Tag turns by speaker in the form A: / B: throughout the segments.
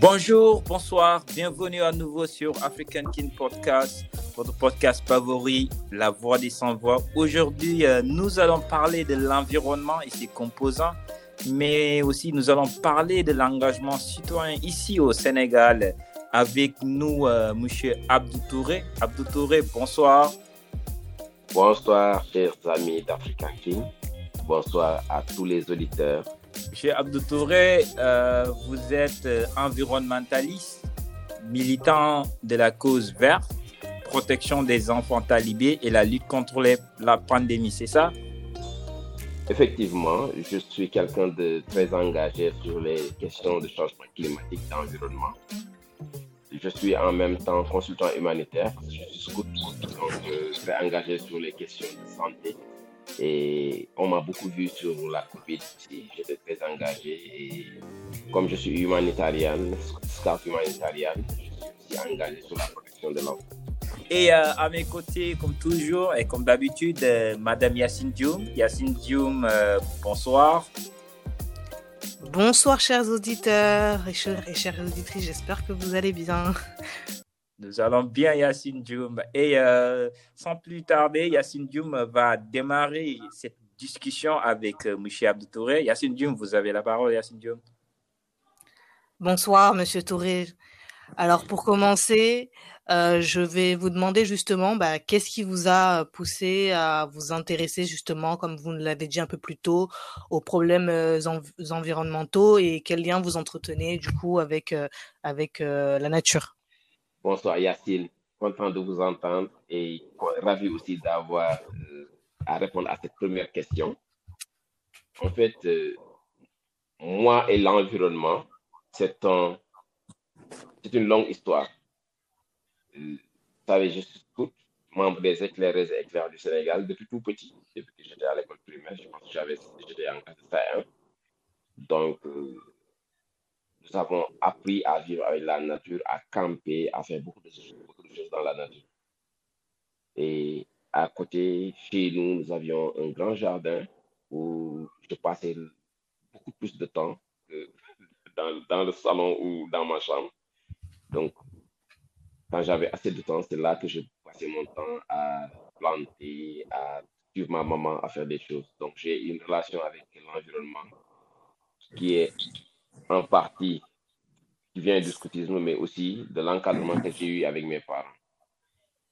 A: Bonjour, bonsoir, bienvenue à nouveau sur African King Podcast, votre podcast favori, La Voix des Sans-Voix. Aujourd'hui, euh, nous allons parler de l'environnement et ses composants, mais aussi nous allons parler de l'engagement citoyen ici au Sénégal. Avec nous, euh, Monsieur Abdou Touré. Abdou Touré, bonsoir.
B: Bonsoir, chers amis d'African King. Bonsoir à tous les auditeurs
A: Monsieur Abdou Touré, euh, vous êtes euh, environnementaliste, militant de la cause verte, protection des enfants talibés et la lutte contre la pandémie, c'est ça?
B: Effectivement, je suis quelqu'un de très engagé sur les questions de changement climatique et d'environnement. Je suis en même temps consultant humanitaire, je suis scout, donc euh, très engagé sur les questions de santé et on m'a beaucoup vu sur la Covid. J'étais très engagé. Et comme je suis humanitarienne, scout humanitarienne, je suis aussi engagé sur la protection de l'enfant.
A: Et euh, à mes côtés, comme toujours et comme d'habitude, euh, Madame Yacine Dioum. Yacine Dioum, bonsoir.
C: Bonsoir chers auditeurs et chères, et chères auditrices, j'espère que vous allez bien.
A: Nous allons bien, Yacine Dioum. Et euh, sans plus tarder, Yacine Dioum va démarrer cette discussion avec euh. Abdou Touré. Yacine Dioum, vous avez la parole, Yacine Dioum.
C: Bonsoir, Monsieur Touré. Alors, pour commencer, euh, je vais vous demander justement, bah, qu'est-ce qui vous a poussé à vous intéresser justement, comme vous l'avez dit un peu plus tôt, aux problèmes euh, env environnementaux et quel lien vous entretenez du coup avec, euh, avec la nature?
B: Bonsoir Yacine, content de vous entendre et ravi aussi d'avoir euh, à répondre à cette première question. En fait, euh, moi et l'environnement, c'est un, une longue histoire. Euh, savez, je suis scout, membre des éclairés et éclairs du Sénégal depuis tout petit, depuis que j'étais à l'école primaire, je pense que j'avais, j'étais en classe de 1. Donc, euh, nous avons appris à vivre avec la nature, à camper, à faire beaucoup de, choses, beaucoup de choses dans la nature. Et à côté, chez nous, nous avions un grand jardin où je passais beaucoup plus de temps que dans, dans le salon ou dans ma chambre. Donc, quand j'avais assez de temps, c'est là que je passais mon temps à planter, à suivre ma maman, à faire des choses. Donc, j'ai une relation avec l'environnement qui est en partie qui vient du scoutisme, mais aussi de l'encadrement que j'ai eu avec mes parents.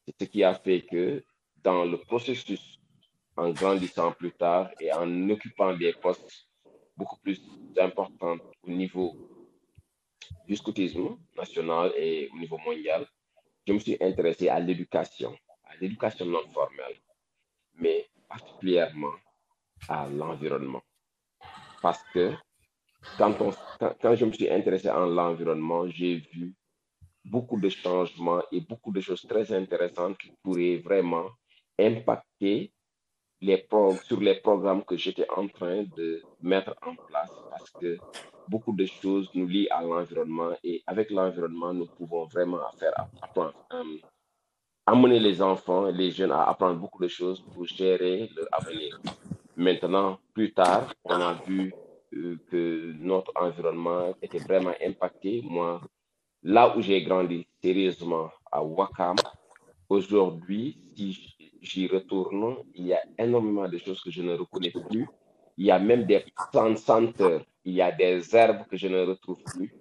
B: C'est ce qui a fait que dans le processus, en grandissant plus tard et en occupant des postes beaucoup plus importants au niveau du scoutisme national et au niveau mondial, je me suis intéressé à l'éducation, à l'éducation non formelle, mais particulièrement à l'environnement. Parce que quand, je me suis intéressé à l'environnement, j'ai vu beaucoup de changements et beaucoup de choses très intéressantes qui pourraient vraiment impacter sur les programmes que j'étais en train de mettre en place parce que beaucoup de choses nous lient à l'environnement et avec l'environnement, nous pouvons vraiment faire apprendre, um, amener les enfants, les jeunes à apprendre beaucoup de choses pour gérer leur avenir. Maintenant, plus tard, on a vu que notre environnement était vraiment impacté. Moi, là où j'ai grandi sérieusement à Wakam, aujourd'hui, si j'y retourne, il y a énormément de choses que je ne reconnais plus. Il y a même des senteurs, il y a des herbes que je ne retrouve plus.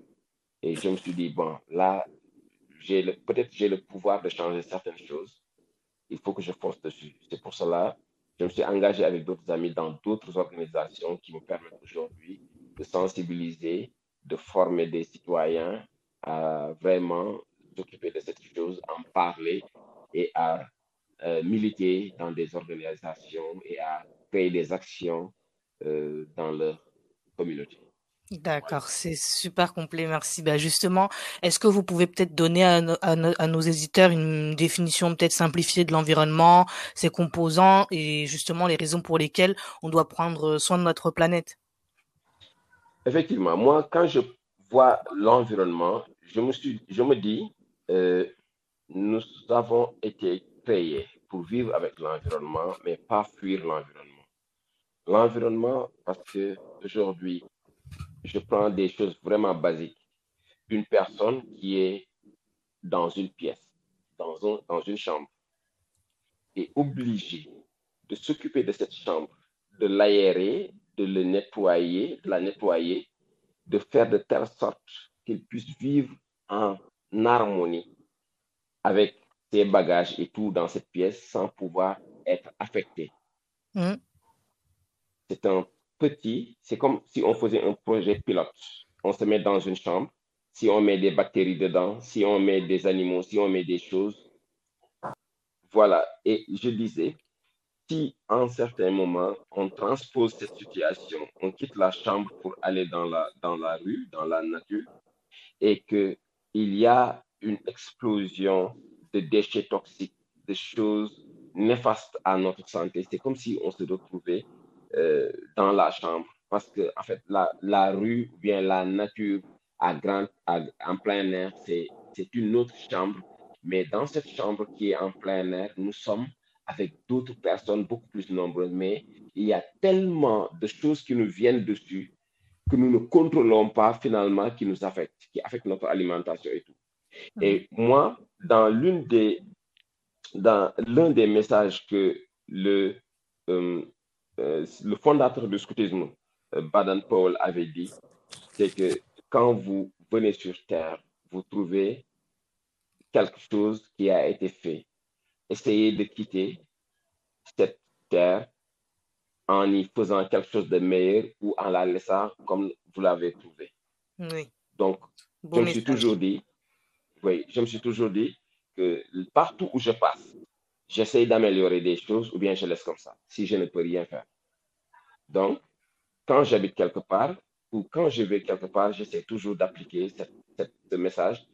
B: Et je me suis dit, bon, là, peut-être j'ai le pouvoir de changer certaines choses. Il faut que je force dessus. C'est pour cela je me suis engagé avec d'autres amis dans d'autres organisations qui me permettent aujourd'hui de sensibiliser, de former des citoyens à vraiment s'occuper de cette chose, en parler et à euh, militer dans des organisations et à créer des actions dans leur communauté.
C: D'accord, c'est super complet, merci. Bah justement, est-ce que vous pouvez peut-être donner à, no- à no- à nos éditeurs une définition peut-être simplifiée de l'environnement, ses composants et justement les raisons pour lesquelles on doit prendre soin de notre planète?
B: Effectivement, moi, quand je vois l'environnement, je me suis, je me dis, euh, nous avons été créés pour vivre avec l'environnement, mais pas fuir l'environnement. L'environnement, parce que aujourd'hui, je prends des choses vraiment basiques. Une personne qui est dans une pièce, dans, un, dans une chambre, est obligée de s'occuper de cette chambre, de l'aérer, de le nettoyer, de la nettoyer, de faire de telle sorte qu'il puisse vivre en harmonie avec ses bagages et tout dans cette pièce sans pouvoir être affecté.
C: Mm.
B: C'est un petit, c'est comme si on faisait un projet pilote. On se met dans une chambre, si on met des bactéries dedans, si on met des animaux, si on met des choses. Voilà. Et je disais, si en certains moments on transpose cette situation, on quitte la chambre pour aller dans la, dans la rue, dans la nature, et qu'il y a une explosion de déchets toxiques, de choses néfastes à notre santé, c'est comme si on se retrouvait euh, dans la chambre. Parce que, en fait, la, la rue, ou bien la nature à grand, à- en plein air, c'est une autre chambre. Mais dans cette chambre qui est en plein air, nous sommes avec d'autres personnes beaucoup plus nombreuses. Mais il y a tellement de choses qui nous viennent dessus que nous ne contrôlons pas finalement, qui nous affectent, qui affectent notre alimentation et tout. Et moi, dans l'une des, dans l'un des messages que le, euh, euh, le fondateur du scoutisme, euh, Baden Powell, avait dit, c'est que quand vous venez sur Terre, vous trouvez quelque chose qui a été fait. Essayez de quitter cette Terre en y faisant quelque chose de meilleur ou en la laissant comme vous l'avez trouvé.
C: Oui,
B: Donc, je me suis toujours dit, oui, je me suis toujours dit que partout où je passe, j'essaie d'améliorer des choses ou bien je laisse comme ça, si je ne peux rien faire. Donc, quand j'habite quelque part ou quand je vais quelque part, j'essaie toujours d'appliquer ce message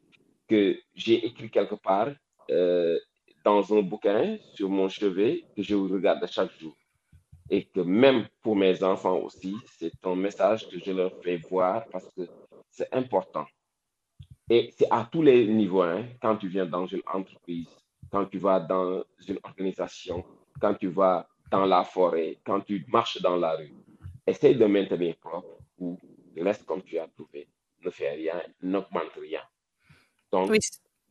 B: que j'ai écrit quelque part euh, dans un bouquin sur mon chevet que je regarde chaque jour. Et que même pour mes enfants aussi, c'est un message que je leur fais voir parce que c'est important. Et c'est à tous les niveaux, hein, quand tu viens dans une entreprise, quand tu vas dans une organisation, quand tu vas dans la forêt, quand tu marches dans la rue. Essaye de maintenir propre ou reste comme tu as trouvé. Ne fais rien, n'augmente rien. Donc,
C: Oui,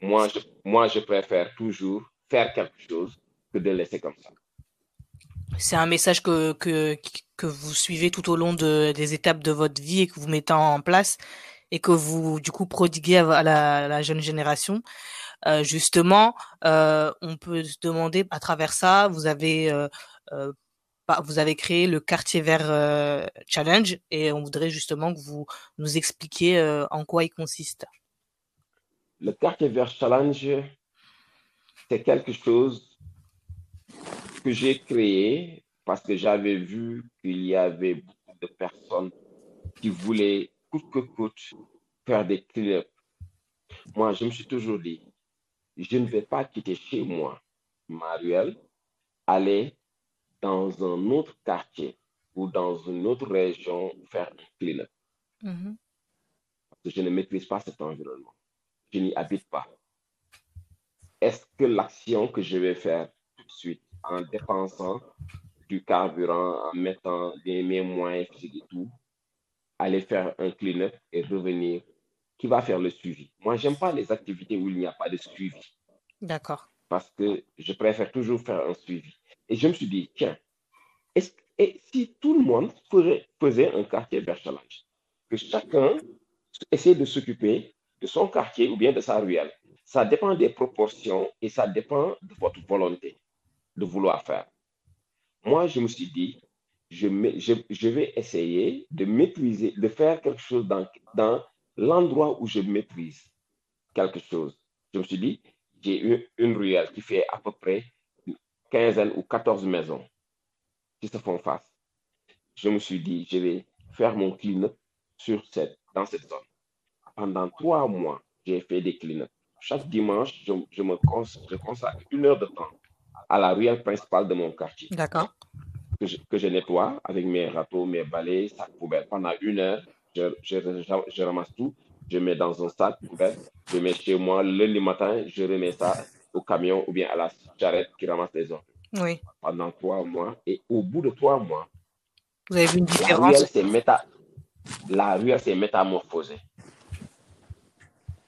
B: moi je, moi, je préfère toujours faire quelque chose que de laisser comme ça.
C: c'est un message que, que, que vous suivez tout au long de, des étapes de votre vie et que vous mettez en place et que vous, du coup, prodiguez à à la, à la jeune génération. Euh, justement, euh, on peut se demander à travers ça, vous avez, euh, pas- vous avez créé le quartier vert challenge et on voudrait justement que vous nous expliquiez en quoi il consiste.
B: Le quartier vert challenge, c'est quelque chose que j'ai créé parce que j'avais vu qu'il y avait beaucoup de personnes qui voulaient coûte que coûte faire des clean-up. Moi, je me suis toujours dit, je ne vais pas quitter chez moi, ma ruelle, aller dans un autre quartier ou dans une autre région faire un clean-up
C: Mhm.
B: parce que je ne maîtrise pas cet environnement. Je n'y habite pas. Est-ce que l'action que je vais faire tout de suite en dépensant du carburant, en mettant des, mes moyens physiques et tout, aller faire un clean-up et revenir, qui va faire le suivi? Moi, j'aime pas les activités où il n'y a pas de suivi
C: D'accord.
B: parce que je préfère toujours faire un suivi. Et je me suis dit, tiens, est-ce, et si tout le monde faisait un quartier vert challenge, que chacun essaie de s'occuper de son quartier ou bien de sa ruelle, ça dépend des proportions et ça dépend de votre volonté de vouloir faire. Moi, je me suis dit, je, mets- je, je vais essayer de maîtriser, de faire quelque chose dans, dans l'endroit où je maîtrise quelque chose. Je me suis dit, j'ai une, une ruelle qui fait à peu près une quinzaine ou 14 maisons qui se font face. Je me suis dit, je vais faire mon clean-up sur cette, dans cette zone. Pendant trois mois, j'ai fait des clean-up. Chaque dimanche, je, je me je consacre une heure de temps à la ruelle principale de mon quartier
C: D'accord.
B: que je, que je nettoie avec mes râteaux, mes balais, sacs poubelles. Pendant une heure, je, je, je- je ramasse tout, je mets dans un sac poubelle, je mets chez moi. Le matin, je remets ça au camion ou bien à la charrette qui ramasse les ordures
C: Oui.
B: pendant trois mois. Et au bout de trois mois,
C: Vous avez vu une différence?
B: La ruelle s'est métamorphosée.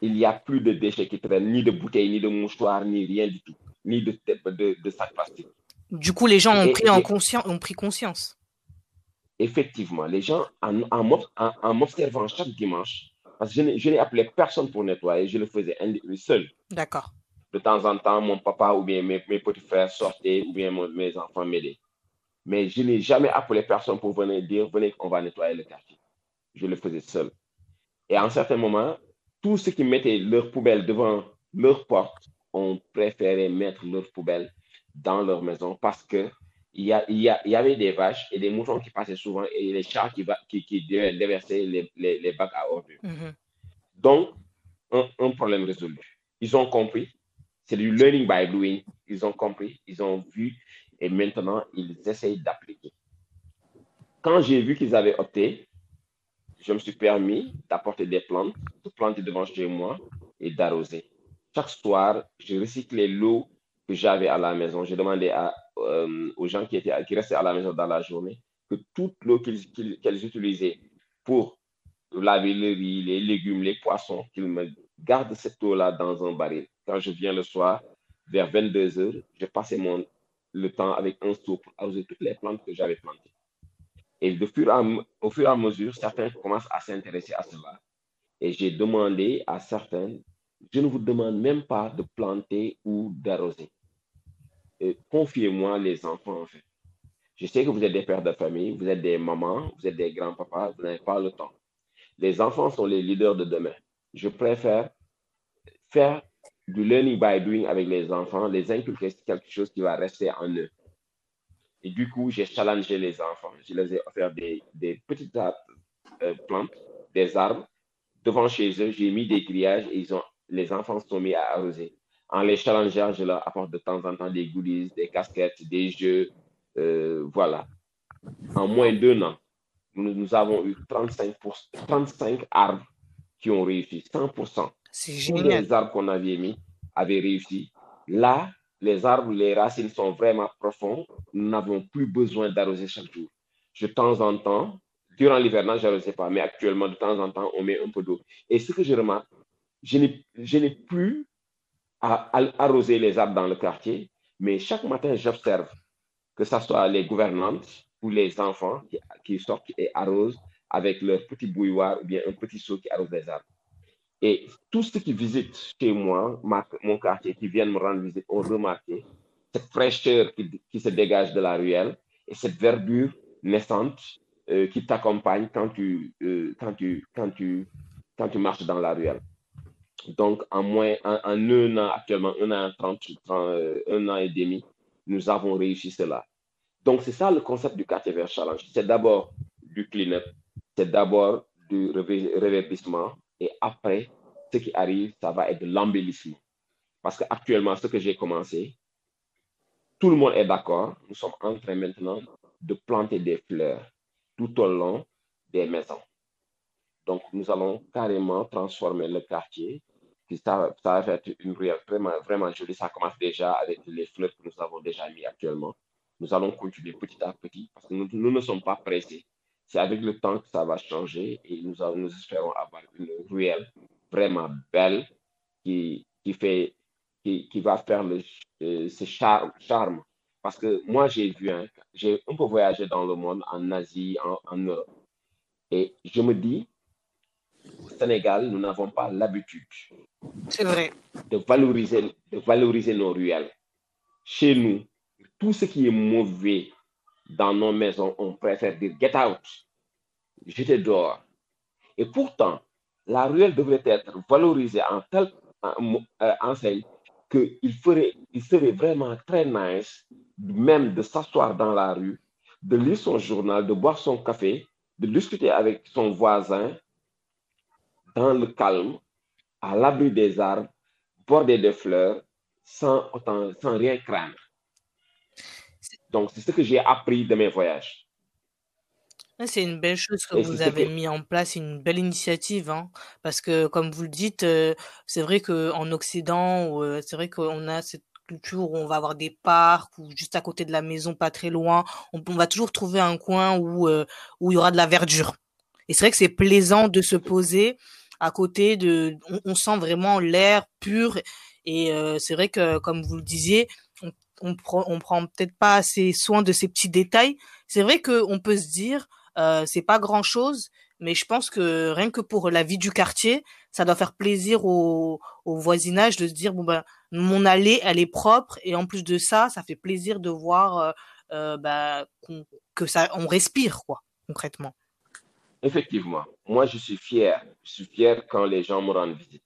B: Il n'y a plus de déchets qui traînent, ni de bouteilles, ni de mouchoirs, ni rien du tout, ni de, de, de sacs plastiques.
C: Du coup, les gens ont, pris, en conscience, ont pris conscience.
B: Effectivement, les gens, en, en, m'observant chaque dimanche, parce que je n'ai appelé personne pour nettoyer, je le faisais seul.
C: D'accord.
B: De temps en temps, mon papa ou bien mes, petits frères sortaient ou bien mes enfants m'aidaient. Mais je n'ai jamais appelé personne pour venir dire, venez, on va nettoyer le quartier. Je le faisais seul. Et à un certain moment, tous ceux qui mettaient leurs poubelles devant leur porte ont préféré mettre leurs poubelles dans leur maison parce que il y, a, il, y a, il y avait des vaches et des moutons qui passaient souvent et les chats qui, qui, qui déversaient les, les, les, bacs à ordures. Mm-hmm. Donc, un, un, problème résolu. Ils ont compris. C'est du learning by doing. Ils ont compris, ils ont vu et maintenant ils essayent d'appliquer. Quand j'ai vu qu'ils avaient opté, je me suis permis d'apporter des plantes, de planter devant chez moi et d'arroser. Chaque soir, je recyclais l'eau que j'avais à la maison. J'ai demandé à, euh, aux gens qui, restaient à la maison dans la journée que toute l'eau qu'ils utilisaient pour laver le riz, les légumes, les poissons, qu'ils me gardent cette eau-là dans un baril. Quand je viens le soir, vers 22 heures, je passais mon, le temps avec un seau pour arroser toutes les plantes que j'avais plantées. Et au fur et à mesure, certains commencent à s'intéresser à cela. Et j'ai demandé à certains, je ne vous demande même pas de planter ou d'arroser confiez-moi les enfants, en fait. Je sais que vous êtes des pères de famille, vous êtes des mamans, vous êtes des grands-papas, vous n'avez pas le temps. Les enfants sont les leaders de demain. Je préfère faire du learning by doing avec les enfants, les inculquer quelque chose qui va rester en eux. Et du coup, j'ai challengé les enfants. Je les ai offert des, des petites euh, plantes, des arbres. Devant chez eux, j'ai mis des grillages et ils ont, les enfants sont mis à arroser en les challengeant, je leur apporte de temps en temps des goodies, des casquettes, des jeux. Euh, voilà. En moins d'un an, nous, avons eu 35, 35 arbres qui ont réussi, 100%.
C: C'est génial.
B: les arbres qu'on avait mis avaient réussi. Là, les arbres, les racines sont vraiment profondes. Nous n'avons plus besoin d'arroser chaque jour. De temps en temps, durant l'hivernage, je n'arrosais pas, mais actuellement, de temps en temps, on met un peu d'eau. Et ce que je remarque, je n'ai plus à, arroser les arbres dans le quartier, mais chaque matin, j'observe que ce soit les gouvernantes ou les enfants qui, sortent et arrosent avec leur petit bouilloire ou bien un petit seau qui arrose les arbres. Et tous ceux qui visitent chez moi, mon quartier, qui viennent me rendre visite, ont remarqué cette fraîcheur qui, se dégage de la ruelle et cette verdure naissante euh, qui t'accompagne quand, euh, quand, tu, quand, tu, quand tu marches dans la ruelle. Donc, en un an actuellement, un an, 30, euh, un an et demi, nous avons réussi cela. Donc, c'est ça le concept du quartier vert challenge. C'est d'abord du clean-up, c'est d'abord du réverbissement et après, ce qui arrive, ça va être de l'embellissement. Parce qu'actuellement, ce que j'ai commencé, tout le monde est d'accord. Nous sommes en train maintenant de planter des fleurs tout au long des maisons. Donc, nous allons carrément transformer le quartier ça, ça va être une ruelle vraiment, vraiment jolie. Ça commence déjà avec les fleurs que nous avons déjà mis actuellement. Nous allons continuer petit à petit parce que nous, nous ne sommes pas pressés. C'est avec le temps que ça va changer et nous, nous espérons avoir une ruelle vraiment belle qui, qui, fait, qui, qui va faire le, euh, ce charme, charme. Parce que moi, j'ai vu, hein, j'ai un peu voyagé dans le monde, en Asie, en, en Europe. Et je me dis, au Sénégal, nous n'avons pas l'habitude. De valoriser, de valoriser nos ruelles. Chez nous, tout ce qui est mauvais dans nos maisons, on préfère dire get out, jeter dehors. Et pourtant, la ruelle devrait être valorisée en telle euh, enseigne qu'il ferait, il serait vraiment très nice, même de s'asseoir dans la rue, de lire son journal, de boire son café, de discuter avec son voisin dans le calme, à l'abri des arbres, bordé de fleurs, sans, autant, sans rien craindre. Donc, c'est ce que j'ai appris de mes voyages.
C: C'est une belle chose que vous avez mis en place, une belle initiative, hein, parce que comme vous le dites, euh, c'est vrai qu'en Occident, euh, c'est vrai qu'on a cette culture où on va avoir des parcs ou juste à côté de la maison, pas très loin, on, va toujours trouver un coin où euh, où il y aura de la verdure. Et c'est vrai que c'est plaisant de se poser à côté de, on, sent vraiment l'air pur. Et euh, c'est vrai que, comme vous le disiez, on, on prend, on prend peut-être pas assez soin de ces petits détails. C'est vrai qu'on peut se dire, euh, c'est pas grand chose, mais je pense que rien que pour la vie du quartier, ça doit faire plaisir au, au voisinage de se dire bon ben mon allée elle est propre et en plus de ça, ça fait plaisir de voir euh, euh bah, que ça on respire quoi concrètement.
B: Effectivement, moi je suis fier, je suis fier quand les gens me rendent visite.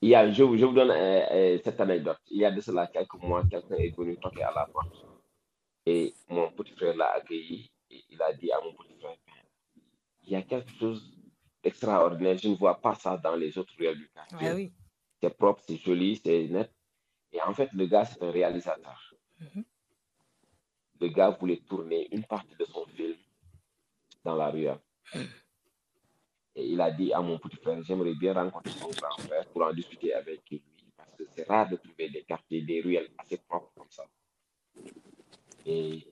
B: Il y a, je, je vous donne euh, euh, cette anecdote. Il y a de cela quelques mois, quelqu'un est venu toquer à la porte et mon petit frère l'a accueilli et il a dit à mon petit frère il y a quelque chose d'extraordinaire. Je ne vois pas ça dans les autres ruelles du quartier.
C: Oui.
B: C'est propre, c'est joli, c'est net. Et en fait, le gars, c'est un réalisateur.
C: Mhm.
B: Le gars voulait tourner une partie de son film dans la ruelle. Et il a dit à mon petit frère, j'aimerais bien rencontrer son grand frère pour en discuter avec lui, parce que c'est rare de trouver des quartiers, des ruelles assez propres comme ça. Et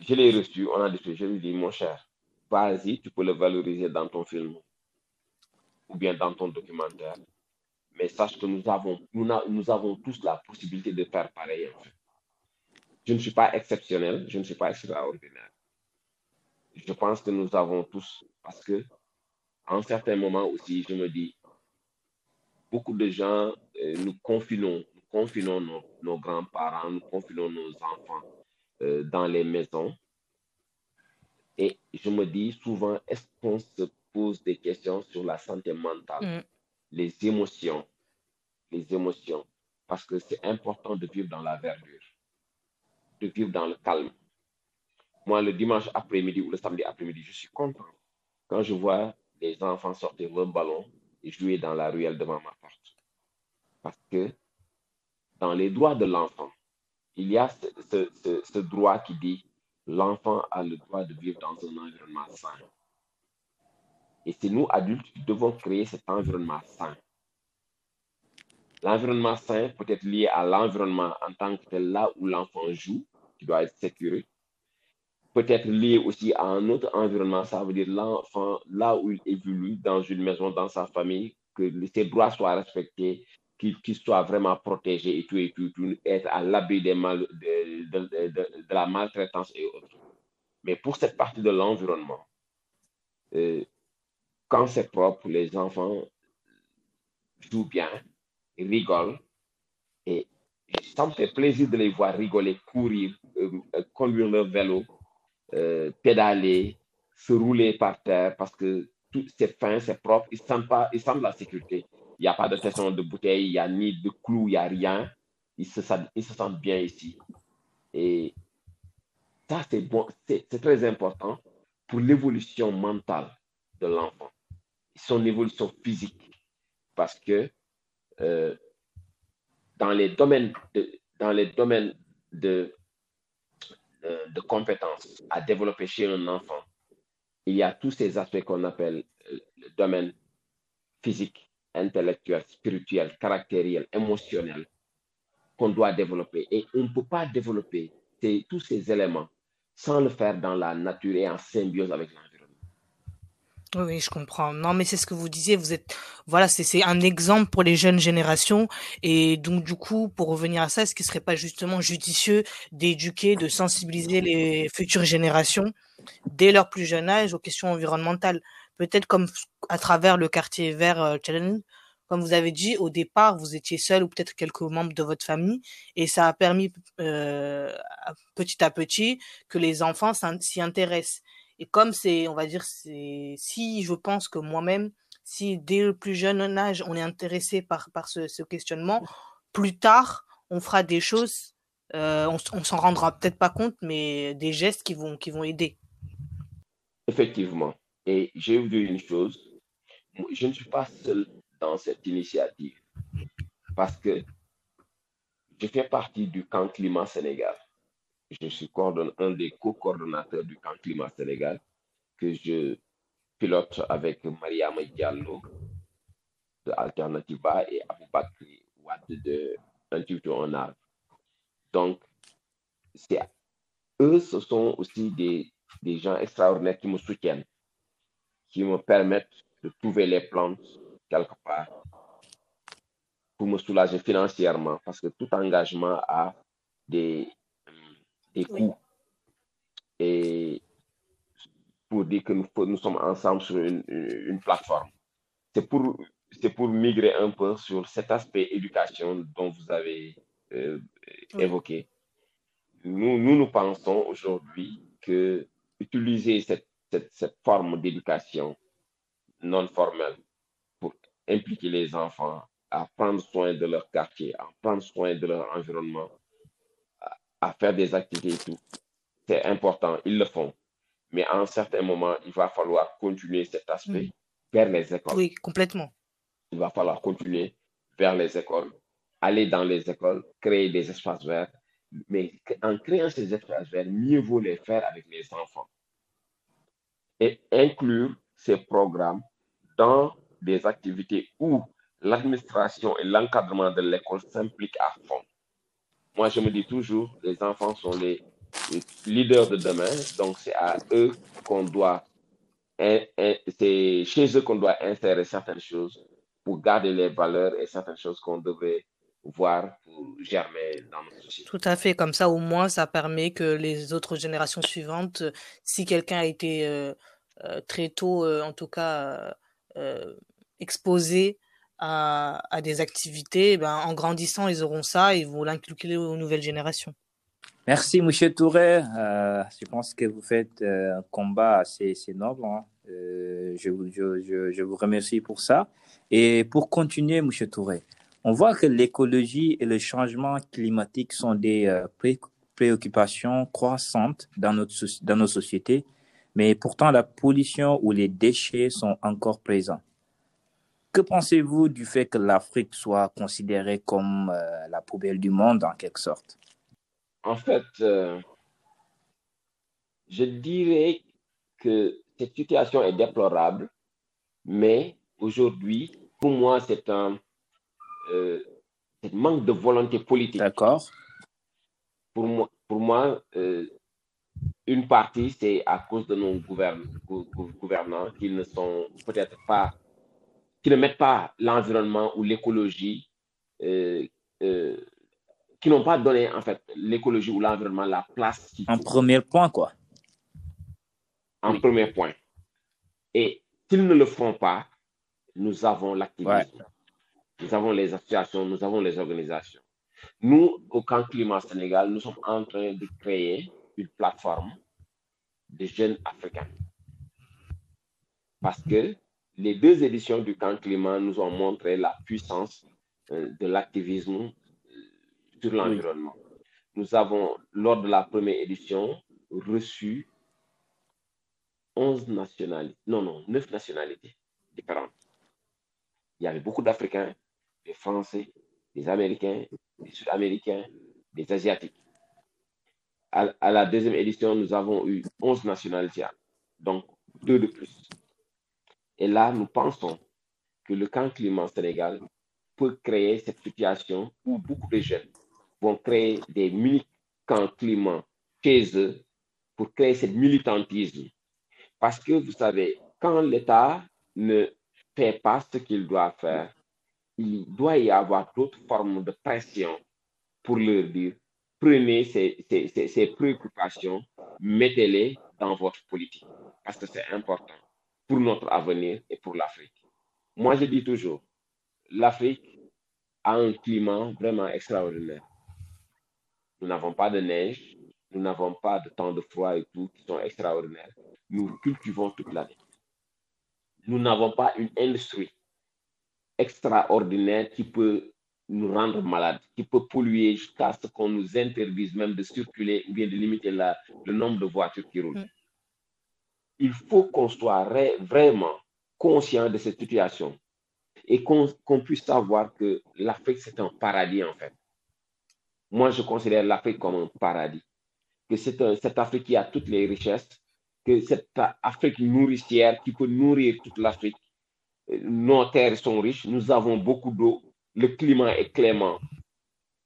B: je l'ai reçu, on a discuté, je lui ai dit, mon cher, vas-y, tu peux le valoriser dans ton film ou bien dans ton documentaire. Mais sache que nous avons, nous, avons tous la possibilité de faire pareil. Je ne suis pas exceptionnel, je ne suis pas extraordinaire. Je pense que nous avons tous, parce que à un certain moment aussi, je me dis, beaucoup de gens, euh, nous confinons, nous confinons nos, nos grands-parents, nous confinons nos enfants euh, dans les maisons. Et je me dis souvent, est-ce qu'on se pose des questions sur la santé mentale,
C: Mm.
B: les émotions, les émotions, parce que c'est important de vivre dans la verdure, de vivre dans le calme. Moi, le dimanche après-midi ou le samedi après-midi, je suis content quand je vois les enfants sortir leur ballon et jouer dans la ruelle devant ma porte. Parce que dans les droits de l'enfant, il y a ce, ce- droit qui dit l'enfant a le droit de vivre dans un environnement sain. Et c'est nous, adultes, qui devons créer cet environnement sain. L'environnement sain peut être lié à l'environnement en tant que tel, là où l'enfant joue, qui doit être sécurisé. Peut être lié aussi à un autre environnement, ça veut dire l'enfant, là où il évolue, dans une maison, dans sa famille, que ses droits soient respectés, qu'il qu'il soit vraiment protégé et tout, et tout, être à l'abri de- de- de la maltraitance et autres. Mais pour cette partie de l'environnement, euh, quand c'est propre, les enfants jouent bien, rigolent, et ça me fait plaisir de les voir rigoler, courir, euh, euh, conduire leur vélo, euh, pédaler, se rouler par terre, parce que c'est fin, c'est propre, ils sentent pas, ils sentent la sécurité. Il n'y a pas de tesson de bouteille, il n'y a ni de clous, il n'y a rien. Ils se, sentent- bien ici. Et ça, c'est bon, c'est très important pour l'évolution mentale de l'enfant, son évolution physique. Parce que euh, dans les domaines de, dans les domaines de, de compétences à développer chez un enfant, il y a tous ces aspects qu'on appelle le domaine physique, intellectuel, spirituel, caractériel, émotionnel qu'on doit développer. Et on ne peut pas développer tous ces éléments sans le faire dans la nature et en symbiose avec l'environnement.
C: Oui, je comprends. Non, mais c'est ce que vous disiez. Vous êtes, voilà, c'est c'est un exemple pour les jeunes générations. Et donc, du coup, pour revenir à ça, est-ce qu'il serait pas justement judicieux d'éduquer, de sensibiliser les futures générations dès leur plus jeune âge aux questions environnementales? Peut-être comme à travers le quartier vert euh, challenge. Comme vous avez dit, au départ, vous étiez seul ou peut-être quelques membres de votre famille, et ça a permis euh, petit à petit que les enfants s'y intéressent. Et comme c'est, on va dire, c'est, si je pense que moi-même, si dès le plus jeune âge, on est intéressé par, par ce, ce questionnement, plus tard, on fera des choses, euh, on, on s'en rendra peut-être pas compte, mais des gestes qui vont, qui vont aider.
B: Effectivement. Et je vais vous dire une chose, je ne suis pas seul dans cette initiative parce que je fais partie du camp climat Sénégal. Je suis un des co-coordonnateurs du camp climat Sénégal que je pilote avec Mariama Diallo de Alternativa et Aboubakri Wade de Institut en Arbre. Donc, eux, ce sont aussi des, des gens extraordinaires qui me soutiennent, qui me permettent de trouver les plantes quelque part pour me soulager financièrement, parce que tout engagement a des, des coûts. Et pour dire que nous, nous sommes ensemble sur une, une plateforme. C'est pour, c'est pour migrer un peu sur cet aspect éducation dont vous avez euh, évoqué. Nous, nous, nous pensons aujourd'hui que utiliser cette, cette, cette forme d'éducation non formelle pour impliquer les enfants à prendre soin de leur quartier, à prendre soin de leur environnement, à, faire des activités et tout, c'est important, ils le font. Mais à un certain moment, il va falloir continuer cet aspect
C: Mm.
B: vers les écoles.
C: Oui, complètement.
B: Il va falloir continuer vers les écoles, aller dans les écoles, créer des espaces verts. Mais en créant ces espaces verts, mieux vaut les faire avec les enfants. Et inclure ces programmes dans des activités où l'administration et l'encadrement de l'école s'impliquent à fond. Moi, je me dis toujours, les enfants sont les, leaders de demain, donc c'est à eux qu'on doit, c'est chez eux qu'on doit insérer certaines choses pour garder les valeurs et certaines choses qu'on devrait voir pour germer dans notre société.
C: Tout à fait. Comme ça, au moins, ça permet que les autres générations suivantes, si quelqu'un a été euh, euh, très tôt, euh, en tout cas, exposé à, à des activités, ben, en grandissant, ils auront ça et ils vont aux nouvelles générations.
A: Merci, Monsieur Touré. Euh, je pense que vous faites euh, un combat assez, assez noble. hein. Euh, je, je, je, je vous remercie pour ça. Et pour continuer, Monsieur Touré, on voit que l'écologie et le changement climatique sont des euh, pré- préoccupations croissantes dans, notre, dans nos sociétés, mais pourtant la pollution ou les déchets sont encore présents. Que pensez-vous du fait que l'Afrique soit considérée comme euh, la poubelle du monde en quelque sorte?
B: En fait, euh, je dirais que cette situation est déplorable, mais aujourd'hui, pour moi, c'est un, euh, un manque de volonté politique.
A: D'accord?
B: Pour moi, pour moi une partie, c'est à cause de nos gouvern- gou- gou- gouvernants qui ne sont peut-être pas, qui ne mettent pas l'environnement ou l'écologie, euh, euh, qui n'ont pas donné en fait l'écologie ou l'environnement la place faut
A: premier point, quoi.
B: en
A: Oui.
B: premier point. Et s'ils ne le font pas, nous avons l'activisme, nous avons les associations, nous avons les organisations. Nous, au camp climat Sénégal, nous sommes en train de créer une plateforme de jeunes africains. Parce que les deux éditions du camp climat nous ont montré la puissance euh, de l'activisme euh, sur l'environnement. Nous avons, lors de la première édition, reçu 11 nationalités, non, non, 9 nationalités différentes. Il y avait beaucoup d'Africains, des Français, des Américains, des Sud-Américains, des Asiatiques. À, à la deuxième édition, nous avons eu 11 nationalités, donc deux de plus. Et là, nous pensons que le camp climat Sénégal peut créer cette situation où beaucoup de jeunes vont créer des mini-camps climat chez eux pour créer ce militantisme. Parce que vous savez, quand l'État ne fait pas ce qu'il doit faire, il doit y avoir d'autres formes de pression pour leur dire prenez ces, ces, ces, ces préoccupations, mettez-les dans votre politique. Parce que c'est important pour notre avenir et pour l'Afrique. Moi, je dis toujours, l'Afrique a un climat vraiment extraordinaire. Nous n'avons pas de neige, nous n'avons pas de temps de froid et tout qui sont extraordinaires. Nous cultivons toute l'année. Nous n'avons pas une industrie extraordinaire qui peut nous rendre malades, qui peut polluer jusqu'à ce qu'on nous interdise même de circuler ou bien de limiter le nombre de voitures qui roulent. Il faut qu'on soit vraiment conscient de cette situation et qu'on puisse savoir que l'Afrique, c'est un paradis en fait. Moi, je considère l'Afrique comme un paradis, que c'est cette Afrique qui a toutes les richesses, que cette Afrique nourricière qui peut nourrir toute l'Afrique. Nos terres sont riches, nous avons beaucoup d'eau, le climat est clément.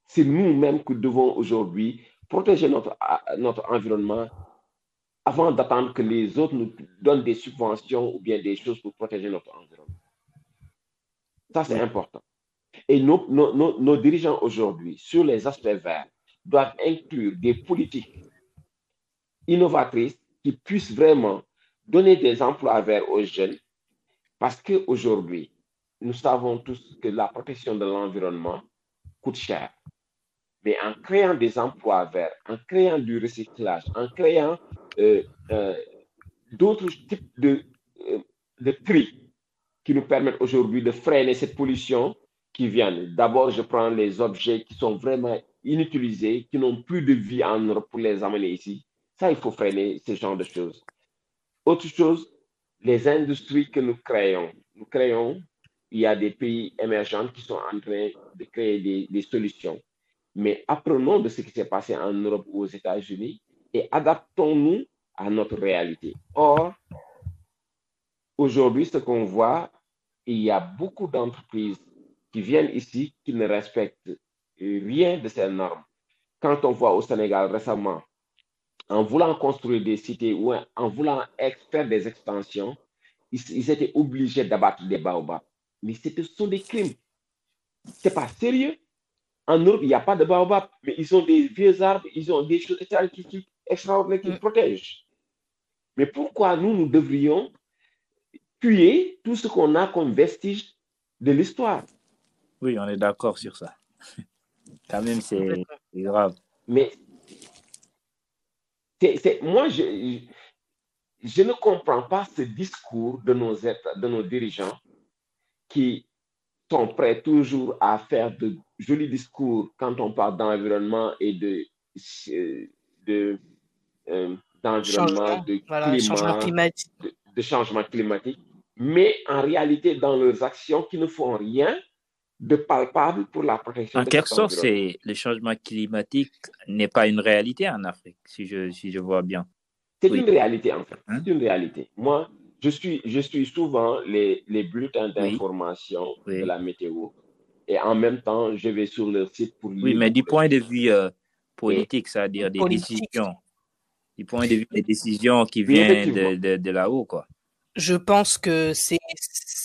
B: c'est nous-mêmes que devons aujourd'hui protéger notre environnement avant d'attendre que les autres nous donnent des subventions ou bien des choses pour protéger notre environnement. Ça, c'est important. Et nos, nos, nos, nos dirigeants aujourd'hui, sur les aspects verts, doivent inclure des politiques innovatrices qui puissent vraiment donner des emplois verts aux jeunes parce qu'aujourd'hui, nous savons tous que la protection de l'environnement coûte cher. Mais en créant des emplois verts, en créant du recyclage, en créant euh, euh, d'autres types de, euh, de prix qui nous permettent aujourd'hui de freiner cette pollution qui vient. D'abord, je prends les objets qui sont vraiment inutilisés, qui n'ont plus de vie en Europe pour les amener ici. Ça, il faut freiner ce genre de choses. Autre chose, les industries que nous créons. Nous créons, il y a des pays émergents qui sont en train de créer des solutions. Mais apprenons de ce qui s'est passé en Europe ou aux États-Unis et adaptons-nous à notre réalité. Or, aujourd'hui, ce qu'on voit, il y a beaucoup d'entreprises qui viennent ici qui ne respectent rien de ces normes. Quand on voit au Sénégal récemment, en voulant construire des cités ou en voulant faire des extensions, ils, étaient obligés d'abattre des baobabs. Mais ce sont des crimes. C'est pas sérieux. En Europe, il n'y a pas de baobab, mais ils ont des vieux arbres, ils ont des choses extraordinaires qui
C: Mm.
B: protègent. Mais pourquoi nous, nous devrions tuer tout ce qu'on a comme vestige de l'histoire?
A: Oui, on est d'accord sur ça. Quand même, c'est grave.
B: Mais c'est, c'est- moi, je, je ne comprends pas ce discours de nos, États- de nos dirigeants qui sont prêts toujours à faire de jolis discours quand on parle d'environnement et de, euh, de, euh, d'environnement,
C: Changement,
B: de
C: voilà, changement
B: climat,
C: climatique.
B: de, de changement climatique, mais en réalité, dans leurs actions, qui ne font rien de palpable pour la protection
A: En
B: de
A: quelque sorte, c'est le changement climatique n'est pas une réalité en Afrique, si je, si je vois bien.
B: C'est
A: Oui.
B: une réalité, en fait.
A: Hein?
B: C'est une réalité. Moi, je suis, je suis souvent les, les bulletins d'information
A: Oui.
B: de la météo. Et en même temps, je vais sur leur site pour
A: Oui, mais du point de vue euh, politique, c'est-à-dire des
C: Politique.
A: décisions, du point de vue des décisions qui viennent de, de, de là-haut, quoi.
C: Je pense que c'est,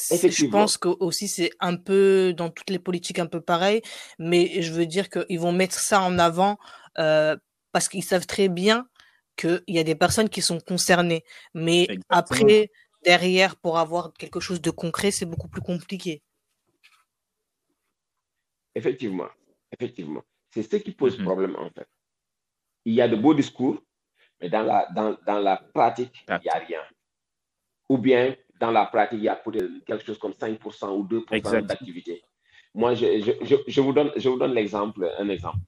C: je pense que aussi c'est un peu dans toutes les politiques un peu pareil, mais je veux dire qu'ils vont mettre ça en avant euh, parce qu'ils savent très bien qu'il y a des personnes qui sont concernées, mais
A: Exactement.
C: après derrière pour avoir quelque chose de concret c'est beaucoup plus compliqué.
B: Effectivement. Effectivement. C'est ce qui pose
A: Mhm.
B: problème, en fait. Il y a de beaux discours, mais dans la, dans, dans la pratique, il n'y a rien. Ou bien, dans la pratique, il y a peut-être quelque chose comme 5% ou 2%
A: Exact.
B: d'activité. Moi, je, je, je, je vous donne, je vous donne l'exemple, un exemple.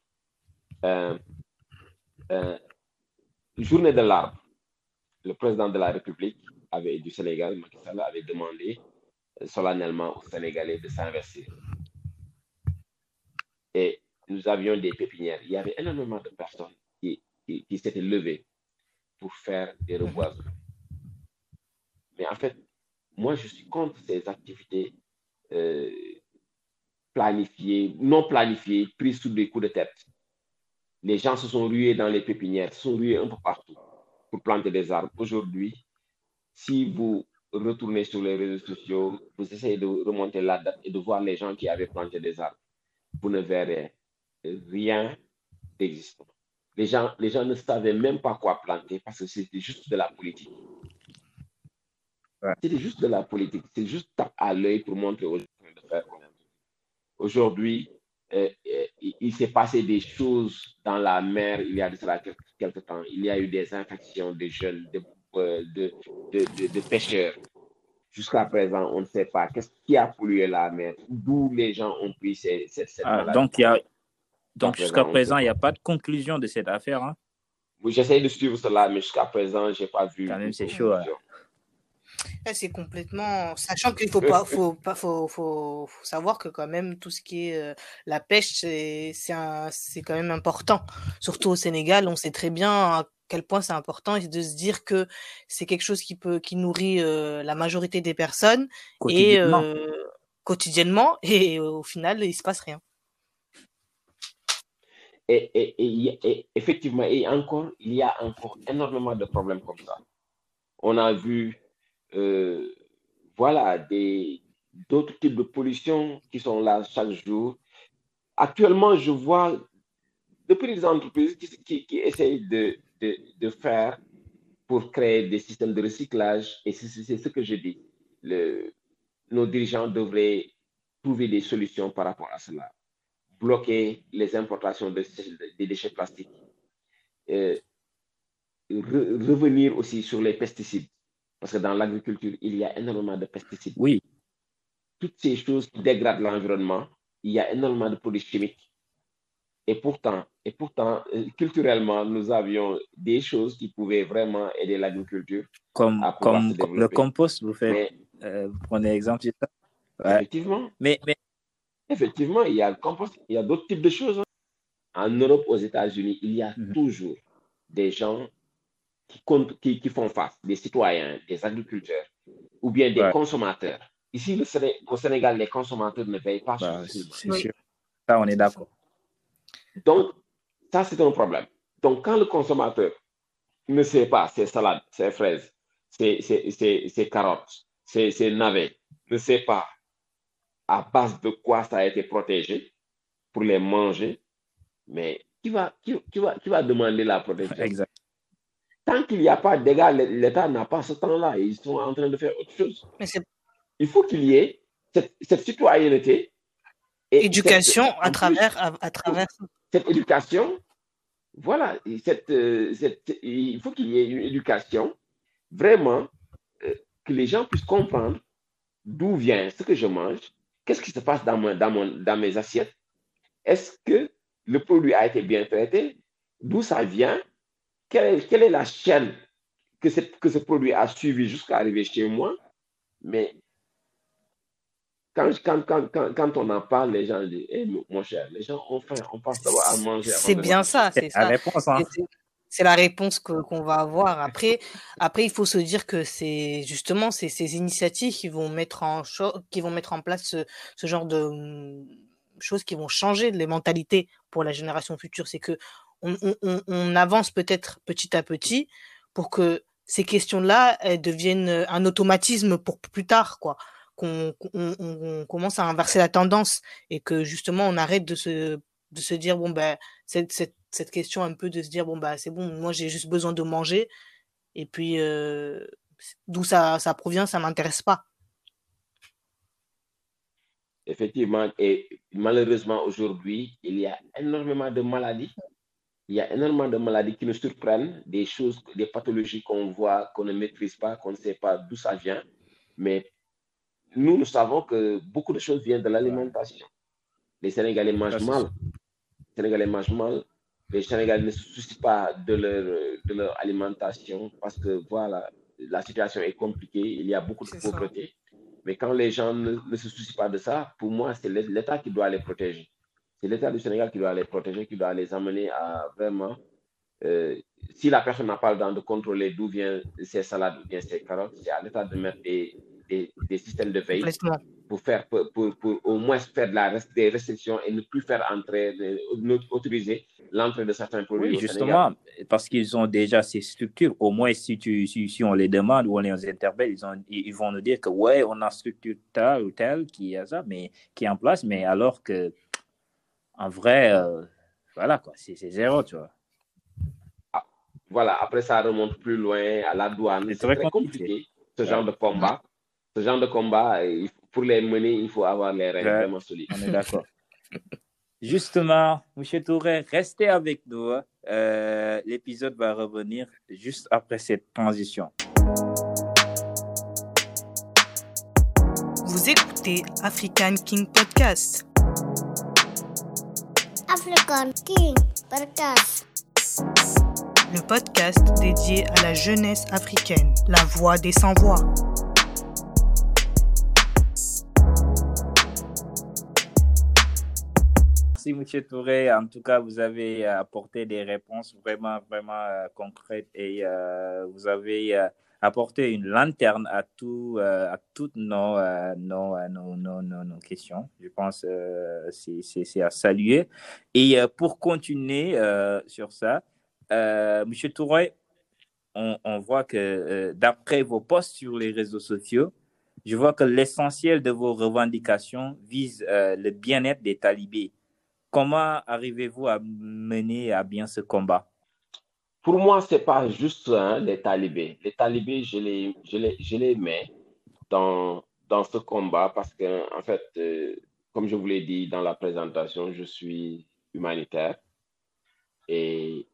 B: Euh, euh, journée de l'arbre. Le président de la République avait, du Sénégal, Macky Sall, avait demandé euh, solennellement aux Sénégalais de s'investir. Et nous avions des pépinières. Il y avait énormément de personnes qui, qui, qui s'étaient levées pour faire des reboisements. Mais en fait, moi, je suis contre ces activités euh, planifiées, non planifiées, prises sous des coups de tête. Les gens se sont rués dans les pépinières, se sont rués un peu partout pour planter des arbres. Aujourd'hui, si vous retournez sur les réseaux sociaux, vous essayez de remonter la date et de voir les gens qui avaient planté des arbres, vous ne verrez rien d'existant. Les gens, les gens ne savaient même pas quoi planter parce que c'était juste de la politique.
A: Ouais.
B: C'était juste de la politique. C'est juste tape à l'œil pour montrer aux gens de faire. Aujourd'hui, euh, euh, il, il s'est passé des choses dans la mer il y a de cela quelque, quelque temps. Il y a eu des infections de jeunes, de, euh, de, de, de, de pêcheurs. Jusqu'à présent, on ne sait pas qu'est-ce qui a pollué la mer, d'où les gens ont pris ces, cette, cette
A: Ah,
B: maladie.
A: donc, il y a, donc
B: Jusqu'à présent,
A: il n'y a pas de conclusion de cette affaire. Hein?
B: Oui, J'essaie de suivre cela, mais jusqu'à présent, je n'ai pas vu.
A: Quand même, c'est chaud. hein.
C: Ouais, c'est complètement, sachant qu'il faut pas, faut pas, faut, faut, faut savoir que quand même tout ce qui est euh, la pêche, c'est, c'est un, c'est quand même important. Surtout au Sénégal, on sait très bien à quel point c'est important et de se dire que c'est quelque chose qui peut, qui nourrit euh, la majorité des personnes et
A: Quotidiennement.
C: euh, quotidiennement et au final il se passe rien.
B: Et, effectivement, et encore, il y a encore énormément de problèmes comme ça. On a vu, euh, voilà, des, d'autres types de pollution qui sont là chaque jour. Actuellement, je vois de petites entreprises qui, qui, essayent de, de, de, faire pour créer des systèmes de recyclage. Et c'est ce que je dis. Le, nos dirigeants devraient trouver des solutions par rapport à cela bloquer les importations de, des déchets plastiques. Euh, revenir aussi sur les pesticides, parce que dans l'agriculture, il y a énormément de pesticides.
A: Oui.
B: Toutes ces choses qui dégradent l'environnement, il y a énormément de produits chimiques. Et pourtant, et pourtant, euh, culturellement, nous avions des choses qui pouvaient vraiment aider l'agriculture.
A: Comme, comme le compost, vous faites. Euh, prenez exemple de
B: ça. Effectivement.
A: Mais, mais
B: Effectivement, il y a il y a d'autres types de choses. Hein. En Europe, aux États-Unis, il y a mhm. toujours des gens qui, comptent, qui, qui, font face, des citoyens, des agriculteurs ou bien des consommateurs. Ici, le, au Sénégal, les consommateurs ne payent pas
A: bah, C'est sûr. Ça, on est d'accord.
B: Donc, ça, c'est un problème. Donc, quand le consommateur ne sait pas ses salades, ses fraises, ses, ses, ses carottes, ses, navets, ne sait pas à base de quoi ça a été protégé pour les manger, mais qui va, qui, qui va, qui va demander la protection?
A: Exact.
B: Tant qu'il n'y a pas de dégâts, l'État n'a pas ce temps-là. Ils sont en train de faire autre chose.
C: Mais
B: Il faut qu'il y ait cette, cette citoyenneté.
C: Et éducation cette, à, travers, à, à, travers.
B: Cette éducation, voilà, cette, euh, cette, il faut qu'il y ait une éducation vraiment euh, que les gens puissent comprendre d'où vient ce que je mange, Qu'est-ce qui se passe dans, mon, dans, mon, dans mes assiettes? Est-ce que le produit a été bien traité? D'où ça vient? Quelle est, quelle est, la chaîne que, que ce produit a suivi jusqu'à arriver chez moi? Mais quand, quand, quand, quand, on en parle, les gens disent hey, eh, mon cher, les gens ont faim, on passe d'abord à manger.
C: C'est bien ça, c'est ça.
A: Réponse, hein.
C: C'est la réponse qu'on va avoir. Après, après, il faut se dire que c'est justement ces, ces initiatives qui vont mettre en qui vont mettre en place ce, ce genre de hum, choses qui vont changer les mentalités pour la génération future. C'est que on, on, on avance peut-être petit à petit pour que ces questions-là deviennent un automatisme pour plus tard, quoi. Qu'on on, on commence à inverser la tendance et que justement on arrête de se de se dire bon ben cette, cette cette question un peu de se dire bon bah c'est bon moi j'ai juste besoin de manger. Et puis euh, d'où ça, ça provient ça m'intéresse pas.
B: Effectivement et malheureusement aujourd'hui il y a énormément de maladies. Il y a énormément de maladies qui nous surprennent des choses des pathologies qu'on voit qu'on ne maîtrise pas qu'on ne sait pas d'où ça vient. Mais nous nous savons que beaucoup de choses viennent de l'alimentation. Les Sénégalais mangent mal. les Sénégalais mangent mal les Sénégalais ne se soucient pas de leur, de leur alimentation parce que voilà, la situation est compliquée, il y a beaucoup de pauvreté. Mais quand les gens ne, ne, se soucient pas de ça, pour moi, c'est l'État qui doit les protéger. C'est l'État du Sénégal qui doit les protéger, qui doit les amener à vraiment. Euh, si la personne n'a pas le temps de contrôler d'où viennent ses salades ou bien ses carottes, c'est à l'État de mettre des, des, des, systèmes de veille pour faire pour, pour, pour, au moins faire de la, des restrictions et ne plus faire entrer, autoriser l'entrée de certains produits.
A: Oui, justement, parce qu'ils ont déjà ces structures. Au moins, si, tu, si, si, on les demande ou on les interpelle, ils, ont, ils vont nous dire que ouais, on a une structure telle ou telle qui est ça, mais qui est en place, mais alors que en vrai, euh, voilà quoi, c'est zéro, tu vois.
B: Ah, voilà, après ça remonte plus loin à la douane. C'est très, très, compliqué, ce genre de combat. Ce genre de combat, pour les mener, il faut avoir les règles vraiment solides.
A: On est d'accord. Justement, M. Touré, restez avec nous. Hein. Euh, L'épisode va revenir juste après cette transition.
C: Vous écoutez African King Podcast. African King Podcast. Le podcast dédié à la jeunesse africaine, la voix des sans-voix.
A: Merci, M. Touré. En tout cas, vous avez apporté des réponses vraiment, vraiment concrètes et vous avez apporter une lanterne à, tout, euh, à toutes nos, euh, nos, euh, nos, nos, questions. Je pense que c'est à saluer. Et pour continuer sur ça, Monsieur Touré, on, on, voit que d'après vos posts sur les réseaux sociaux, je vois que l'essentiel de vos revendications vise le bien-être des talibés. Comment arrivez-vous à mener à bien ce combat?
B: Pour moi, ce n'est pas juste hein, les talibés. Les talibés, je les, je les, je les mets dans, dans ce combat parce que, en fait, euh, comme je vous l'ai dit dans la présentation, je suis humanitaire. Et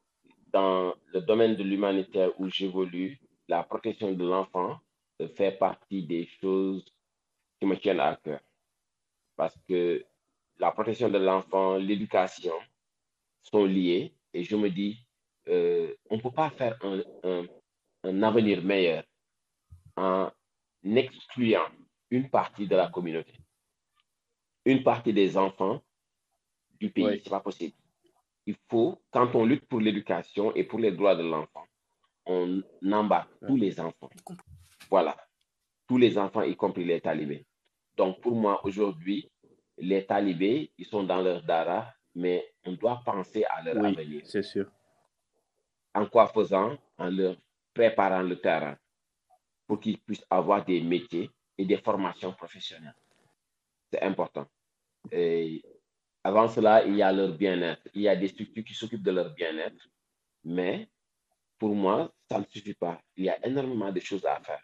B: dans le domaine de l'humanitaire où j'évolue, la protection de l'enfant fait partie des choses qui me tiennent à cœur. Parce que la protection de l'enfant, l'éducation sont liées. Et je me dis, euh, on ne peut pas faire un, un, avenir meilleur en excluant une partie de la communauté, une partie des enfants du pays. Ce n'est pas possible. Il faut, quand on lutte pour l'éducation et pour les droits de l'enfant, on embarque tous les enfants. Voilà. Tous les enfants, y compris les talibés. Donc, pour moi, aujourd'hui, les talibés, ils sont dans leur dara, mais on doit penser à leur oui, avenir.
A: C'est sûr
B: en quoi faisant? En leur préparant le terrain pour qu'ils puissent avoir des métiers et des formations professionnelles. C'est important. Et avant cela, il y a leur bien-être. Il y a des structures qui s'occupent de leur bien-être. Mais pour moi, ça ne suffit pas. Il y a énormément de choses à faire.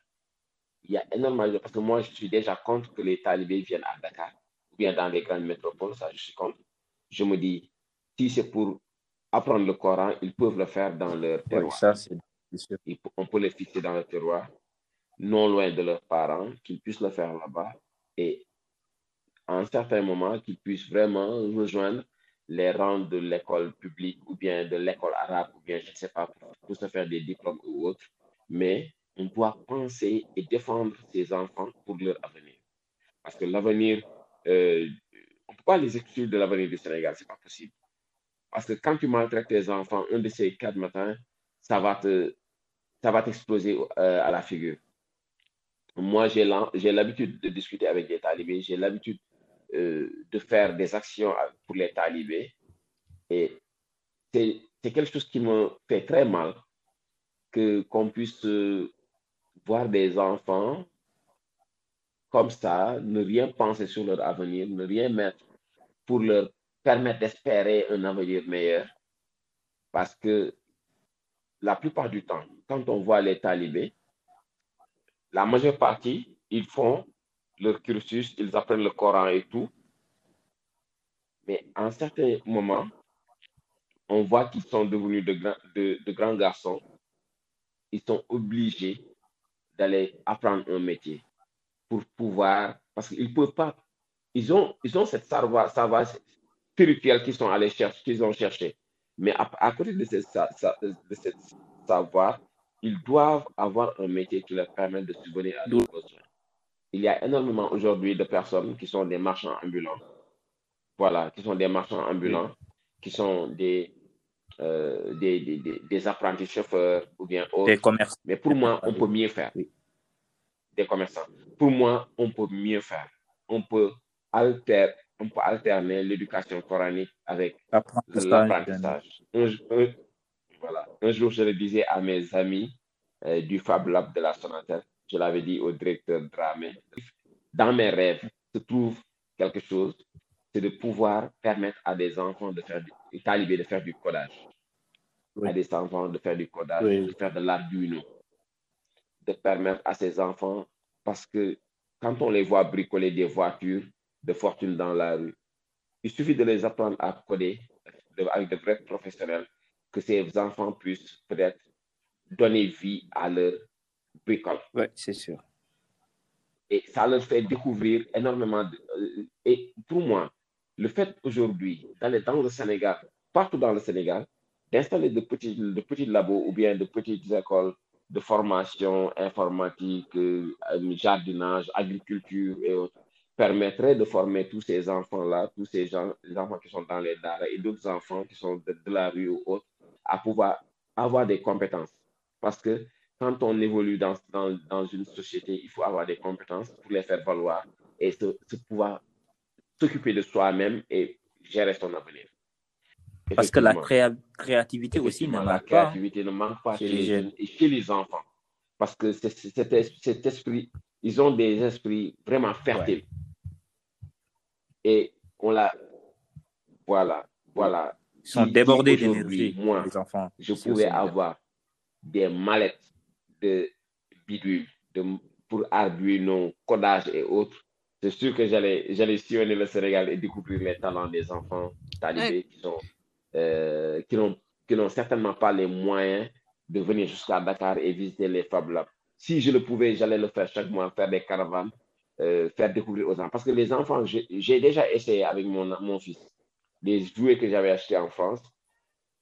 B: Il y a énormément de... Parce que moi, je suis déjà contre que les talibés viennent à Dakar bien dans les grandes métropoles. Ça, je suis contre. Je me dis, si c'est pour apprendre le Coran, ils peuvent le faire dans leur terroir. ça, on peut les fixer dans leur terroir, non loin de leurs parents, qu'ils puissent le faire là-bas et à un certain moment, qu'ils puissent vraiment rejoindre les rangs de l'école publique ou bien de l'école arabe ou bien, je ne sais pas, pour se faire des diplômes ou autres. Mais on doit penser et défendre ces enfants pour leur avenir. Parce que l'avenir, euh, on peut pas les exclure de l'avenir du Sénégal, ce n'est pas possible. Parce que quand tu maltraites tes enfants, un de ces quatre matins, ça va te, ça va t'exploser euh, à la figure. Moi, j'ai l'habitude de discuter avec des talibés, j'ai l'habitude euh, de faire des actions pour les talibés. Et c'est quelque chose qui me fait très mal que qu'on puisse euh, voir des enfants comme ça, ne rien penser sur leur avenir, ne rien mettre pour leur permettre d'espérer un avenir meilleur. Parce que la plupart du temps, quand on voit les talibés, la majeure partie, ils font leur cursus, ils apprennent le Coran et tout. Mais à un certain moment, on voit qu'ils sont devenus de, de, de, grands garçons. Ils sont obligés d'aller apprendre un métier pour pouvoir, parce qu'ils ne peuvent pas, ils ont, ils ont cette savoir, savoir, spirituels qu'ils sont allés chercher, qu'ils ont cherché. Mais à, côté de ce, savoir, ils doivent avoir un métier qui leur permet de subvenir à leurs besoins. Il y a énormément aujourd'hui de personnes qui sont des marchands ambulants. Voilà, qui sont des marchands ambulants, qui sont des, euh, des, des, des, apprentis chauffeurs ou bien autres.
A: Des commerçants.
B: Mais pour moi, on peut mieux faire. Des commerçants. Pour moi, on peut mieux faire. On peut alter, on peut alterner l'éducation coranique avec l'apprentissage. Un, voilà. un jour, je le disais à mes amis euh, du Fab Lab de la Sonatel, je l'avais dit au directeur Dramé, dans mes rêves se trouve quelque chose, c'est de pouvoir permettre à des enfants de faire du, talibés de faire du codage, à des enfants de faire du codage, de faire de l'arduino, de permettre à ces enfants, parce que quand on les voit bricoler des voitures, de fortune dans la rue. Il suffit de les apprendre à coder avec de vrais professionnels, que ces enfants puissent peut-être donner vie à leur bricole.
A: Oui, c'est sûr.
B: Et ça leur fait découvrir énormément. De, euh, et pour moi, le fait aujourd'hui d'aller dans le Sénégal, partout dans le Sénégal, d'installer de petits, de petits labos ou bien de petites écoles de formation informatique, euh, jardinage, agriculture et autres, permettrait de former tous ces enfants-là, tous ces gens, les enfants qui sont dans les daras et d'autres enfants qui sont de, la rue ou autres, à pouvoir avoir des compétences. Parce que quand on évolue dans, dans, dans une société, il faut avoir des compétences pour les faire valoir et se, pouvoir s'occuper de soi-même et gérer son avenir.
A: Parce que la créativité aussi ne manque
B: la créativité ne manque pas chez, les jeunes et chez les enfants. Parce que cet esprit, ils ont des esprits vraiment fertiles. Et on l'a. Voilà, voilà.
A: Ils sont débordés d'énergie,
B: moi, les enfants. Je pouvais avoir des mallettes de bidule de, pour Arduino, codage et autres. C'est sûr que j'allais, j'allais sillonner le Sénégal et découvrir les talents des enfants talibés qui sont, euh, qui n'ont, qui n'ont certainement pas les moyens de venir jusqu'à Dakar et visiter les Fab Labs. Si je le pouvais, j'allais le faire chaque mois, faire des caravanes euh, faire découvrir aux enfants. Parce que les enfants, j'ai déjà essayé avec mon, mon fils des jouets que j'avais achetés en France.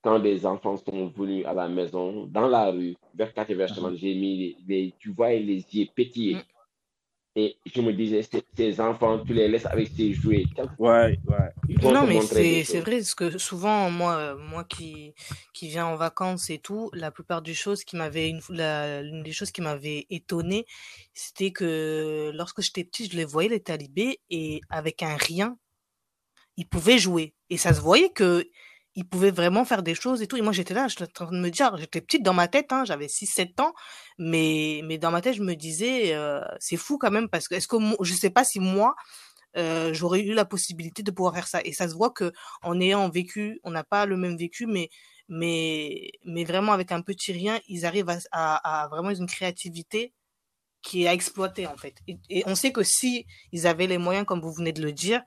B: Quand des enfants sont venus à la maison, dans la rue, vers 4 mhm. j'ai mis, les, tu vois les yeux pétiller. Et je me disais, ces enfants, tu les laisses avec ces jouets.
A: Ouais, ouais.
C: Non, mais c'est vrai, parce que souvent, moi, moi qui, qui viens en vacances et tout, la plupart des choses qui m'avaient, une, l'une des choses qui m'avait étonné, c'était que lorsque j'étais petit, je les voyais, les talibés, et avec un rien, ils pouvaient jouer. Et ça se voyait que il pouvait vraiment faire des choses et tout. Et moi, j'étais là, j'étais en train de me dire, j'étais petite dans ma tête, hein, j'avais 6-7 ans, mais, mais dans ma tête, je me disais, euh, c'est fou quand même, parce que est-ce que je sais pas si moi, euh, j'aurais eu la possibilité de pouvoir faire ça. Et ça se voit que en ayant vécu, on n'a pas le même vécu, mais, mais, mais vraiment avec un petit rien, ils arrivent à, à, à vraiment une créativité qui est à exploiter en fait. Et, et on sait que si ils avaient les moyens, comme vous venez de le dire,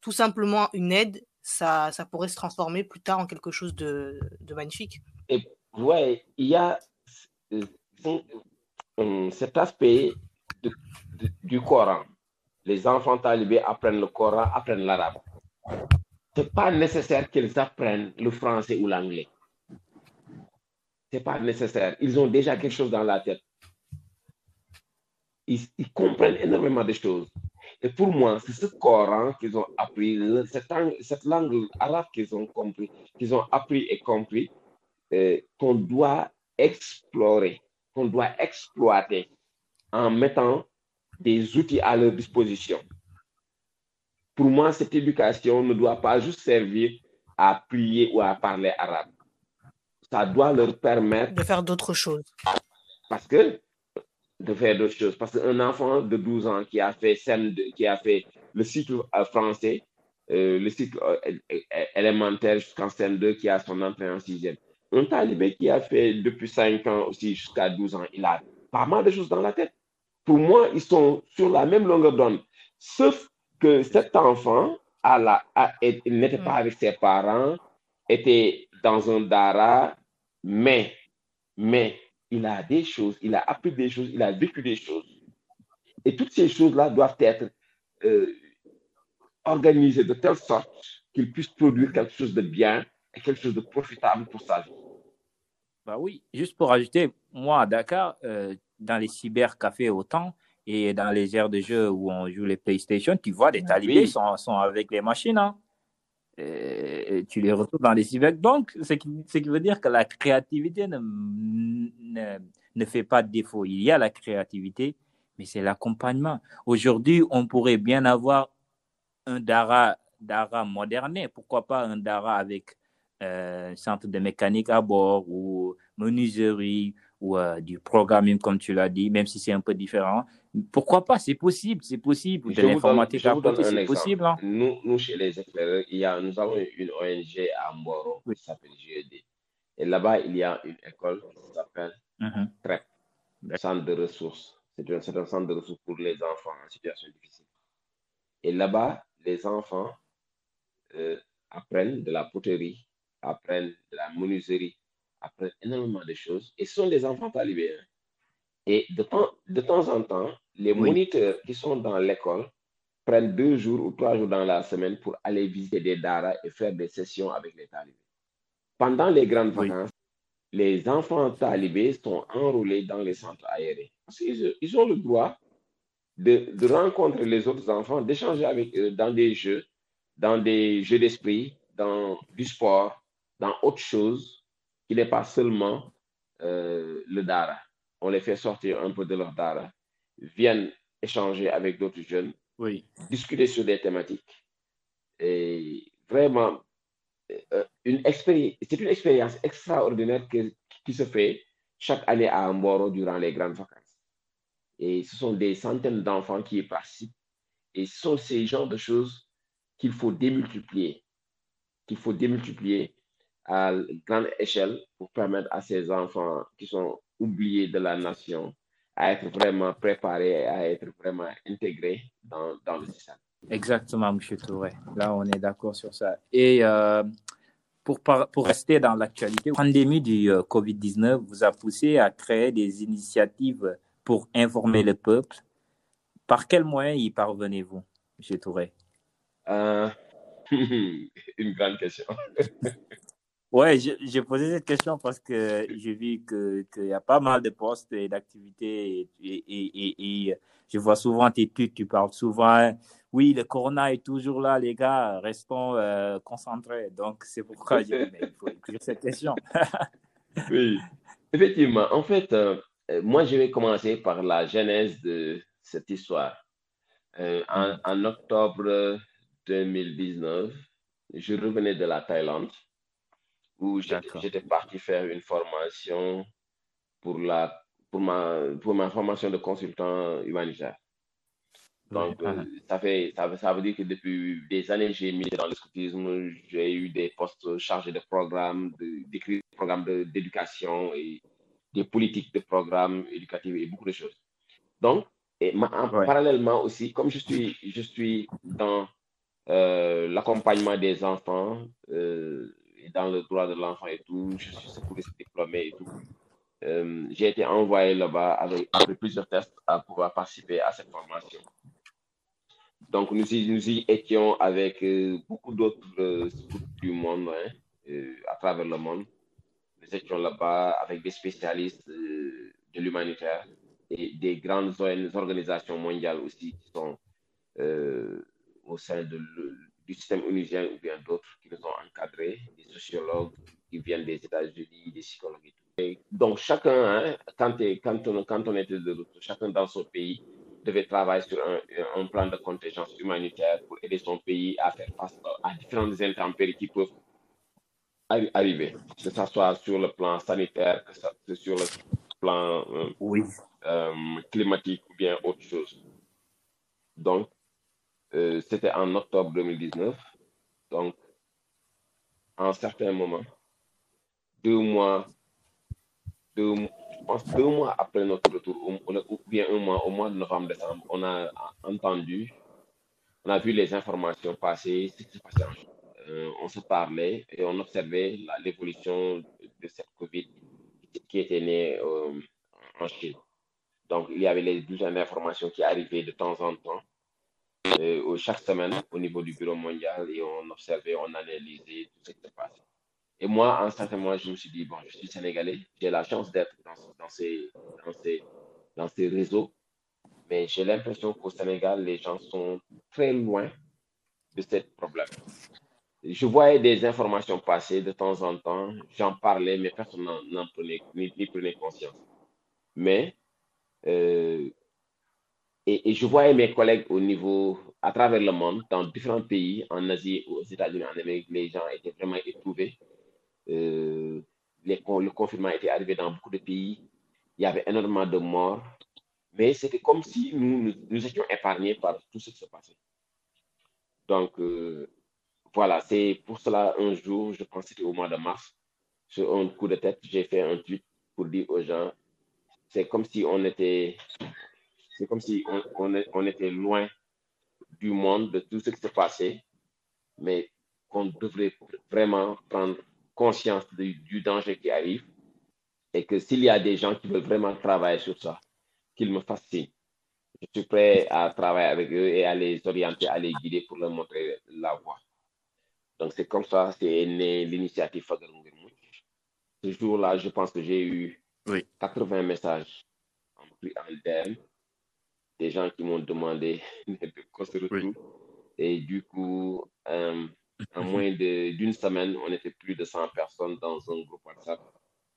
C: tout simplement une aide, ça, ça pourrait se transformer plus tard en quelque chose de, magnifique.
B: Et ouais, il y a euh, euh, cet aspect du Coran. Les enfants talibés apprennent le Coran, apprennent l'arabe. Ce n'est pas nécessaire qu'ils apprennent le français ou l'anglais. Ce n'est pas nécessaire. Ils ont déjà quelque chose dans la tête. Ils comprennent énormément de choses. Et pour moi, c'est ce Coran qu'ils ont appris, cette, langue arabe qu'ils ont compris, qu'ils ont appris et compris, euh, qu'on doit explorer, qu'on doit exploiter en mettant des outils à leur disposition. Pour moi, cette éducation ne doit pas juste servir à prier ou à parler arabe. Ça doit leur permettre
C: de faire d'autres choses.
B: Parce que de faire d'autres choses. Parce qu'un enfant de 12 ans qui a fait, qui a fait le cycle euh, français, euh, le cycle euh, élémentaire jusqu'en CM2, qui a son entrée en sixième. Un talibé qui a fait depuis 5 ans aussi jusqu'à 12 ans, il a pas mal de choses dans la tête. Pour moi, ils sont sur la même longueur d'onde. Sauf que cet enfant n'était pas avec ses parents, était dans un dara, mais, mais il a des choses, il a appris des choses, il a vécu des choses. Et toutes ces choses-là doivent être euh, organisées de telle sorte qu'il puisse produire quelque chose de bien et quelque chose de profitable pour sa vie.
A: Bah oui, juste pour ajouter, moi à Dakar, euh, dans les cybercafés autant et dans les aires de jeu où on joue les PlayStation, tu vois des ah talibés sont, sont avec les machines. Hein et tu les retrouves dans les cyber. Donc, ce qui, ce qui veut dire que la créativité ne, ne, ne, fait pas de défaut. Il y a la créativité, mais c'est l'accompagnement. Aujourd'hui, on pourrait bien avoir un Dara, Dara moderné. Pourquoi pas un Dara avec euh, centre de mécanique à bord ou menuiserie ou euh, du programming, comme tu l'as dit, même si c'est un peu différent. Pourquoi pas? C'est possible, c'est possible.
B: De l'informatique à côté, c'est possible. Hein. Nous, nous, chez les éclaireurs, il y a, nous avons une ONG à Mboro qui s'appelle GED. Et là-bas, il y a une école qui s'appelle mm centre de ressources. C'est un, un, centre de ressources pour les enfants en situation difficile. Et là-bas, les enfants euh, apprennent de la poterie, apprennent de la menuiserie, apprennent énormément de choses. Et sont des enfants talibés. Et de temps, de temps en temps, les moniteurs qui sont dans l'école prennent deux jours ou trois jours dans la semaine pour aller visiter des daras et faire des sessions avec les talibés. Pendant les grandes vacances, les enfants talibés sont enrôlés dans les centres aérés. Parce qu'ils ils ont le droit de, de rencontrer les autres enfants, d'échanger avec eux dans des jeux, dans des jeux d'esprit, dans du sport, dans autre chose qui n'est pas seulement euh, le Dara. On les fait sortir un peu de leur Dara, viennent échanger avec d'autres jeunes,
A: Oui.
B: discuter sur des thématiques. Et vraiment, euh, une c'est une expérience extraordinaire que- qui se fait chaque année à Mboro durant les grandes vacances. Et ce sont des centaines d'enfants qui y participent. Et ce sont ces genres de choses qu'il faut démultiplier, qu'il faut démultiplier à grande échelle pour permettre à ces enfants qui sont oubliés de la nation à être vraiment préparés, à être vraiment intégrés dans, dans le système.
A: Exactement, M. Touré. Là, on est d'accord sur ça. Et euh, pour, pour rester dans l'actualité, la pandémie du euh, COVID-19 vous a poussé à créer des initiatives pour informer le peuple. Par quels moyens y parvenez-vous, M. Touré?
B: Euh, une grande question.
A: Ouais, je- j'ai posé cette question parce que j'ai vu que qu'il y a pas mal de postes et d'activités et, et, et, je vois souvent tes tweets, tu parles souvent, oui, le corona est toujours là, les gars, restons euh, concentrés. Donc, c'est pourquoi j'ai dit, mais il faut écrire cette question.
B: Oui, effectivement. En fait, euh, euh, moi, je vais commencer par la genèse de cette histoire. Euh, en, en octobre 2019, je revenais de la Thaïlande où j'étais parti faire une formation pour la, pour ma, pour ma formation de consultant humanitaire. Donc, euh, ça fait, ça, veut- ça veut dire que depuis des années, j'ai mis dans le scoutisme, j'ai eu des postes chargés de programmes, de- d'écrire des programmes de- d'éducation et des politiques de programmes éducatifs et beaucoup de choses. Donc, et ma- parallèlement aussi, comme je suis, je suis dans euh, l'accompagnement des enfants euh, dans le droit de l'enfant et tout, je suis secouriste diplômé et tout. Euh, j'ai été envoyé là-bas avec, plusieurs tests à pouvoir participer à cette formation. Donc, nous y, nous y étions avec euh, beaucoup d'autres euh, du monde, hein, euh, à travers le monde. Nous étions là-bas avec des spécialistes de l'humanitaire et des grandes organisations mondiales aussi qui sont au sein de du système onusien ou bien d'autres qui nous ont encadrés, des sociologues qui viennent des États-Unis, des psychologues et tout. Et donc, chacun, hein, quand, quand, on, quand on était de retour, chacun dans son pays devait travailler sur un, un plan de contingence humanitaire pour aider son pays à faire face à différentes intempéries qui peuvent arri- arriver, que ce soit sur le plan sanitaire, que ce soit sur le plan euh,
A: Oui.
B: euh, climatique ou bien autre chose. Donc, euh, c'était en octobre 2019. Donc, en certains moments, deux mois, deux, je pense deux mois après notre retour, ou, bien un mois, au mois de novembre-décembre, on a entendu, on a vu les informations passer, ce qui se passait en. Euh, on se parlait et on observait l'évolution de cette COVID qui était née euh, en Chine. Donc, il y avait les bulletins d'information qui arrivaient de temps en temps, euh, chaque semaine au niveau du Bureau mondial et on observait, on analysait tout ce qui se passait. Et moi, en certain moment, je me suis dit, bon, je suis sénégalais, j'ai la chance d'être dans, dans, ces, dans, ces, dans ces réseaux, mais j'ai l'impression qu'au Sénégal, les gens sont très loin de ce problème. Je voyais des informations passer de temps en temps, j'en parlais, mais personne n'en prenait, prenait conscience. Mais euh, et, je voyais mes collègues au niveau, à travers le monde, dans différents pays, en Asie, aux États-Unis, en Amérique, les gens étaient vraiment éprouvés. Euh, le confinement était arrivé dans beaucoup de pays. Il y avait énormément de morts. Mais c'était comme si nous, nous, nous étions épargnés par tout ce qui se passait. Donc, euh, voilà, c'est pour cela, un jour, je pense que c'était au mois de mars, sur un coup de tête, j'ai fait un tweet pour dire aux gens, c'est comme si on était c'est comme si on, on, est- on était loin du monde, de tout ce qui se passait, mais qu'on devrait vraiment prendre conscience du, du danger qui arrive et que s'il y a des gens qui veulent vraiment travailler sur ça, qu'ils me fassent signe. Je suis prêt à travailler avec eux et à les orienter, à les guider pour leur montrer la voie. Donc c'est comme ça, c'est né l'initiative. Ce jour-là, je pense que j'ai eu
A: Oui.
B: 80 messages en, en DM des gens qui m'ont demandé qu'on se retrouve. Et du coup, euh, en moins d'une semaine, on était plus de 100 personnes dans un groupe WhatsApp.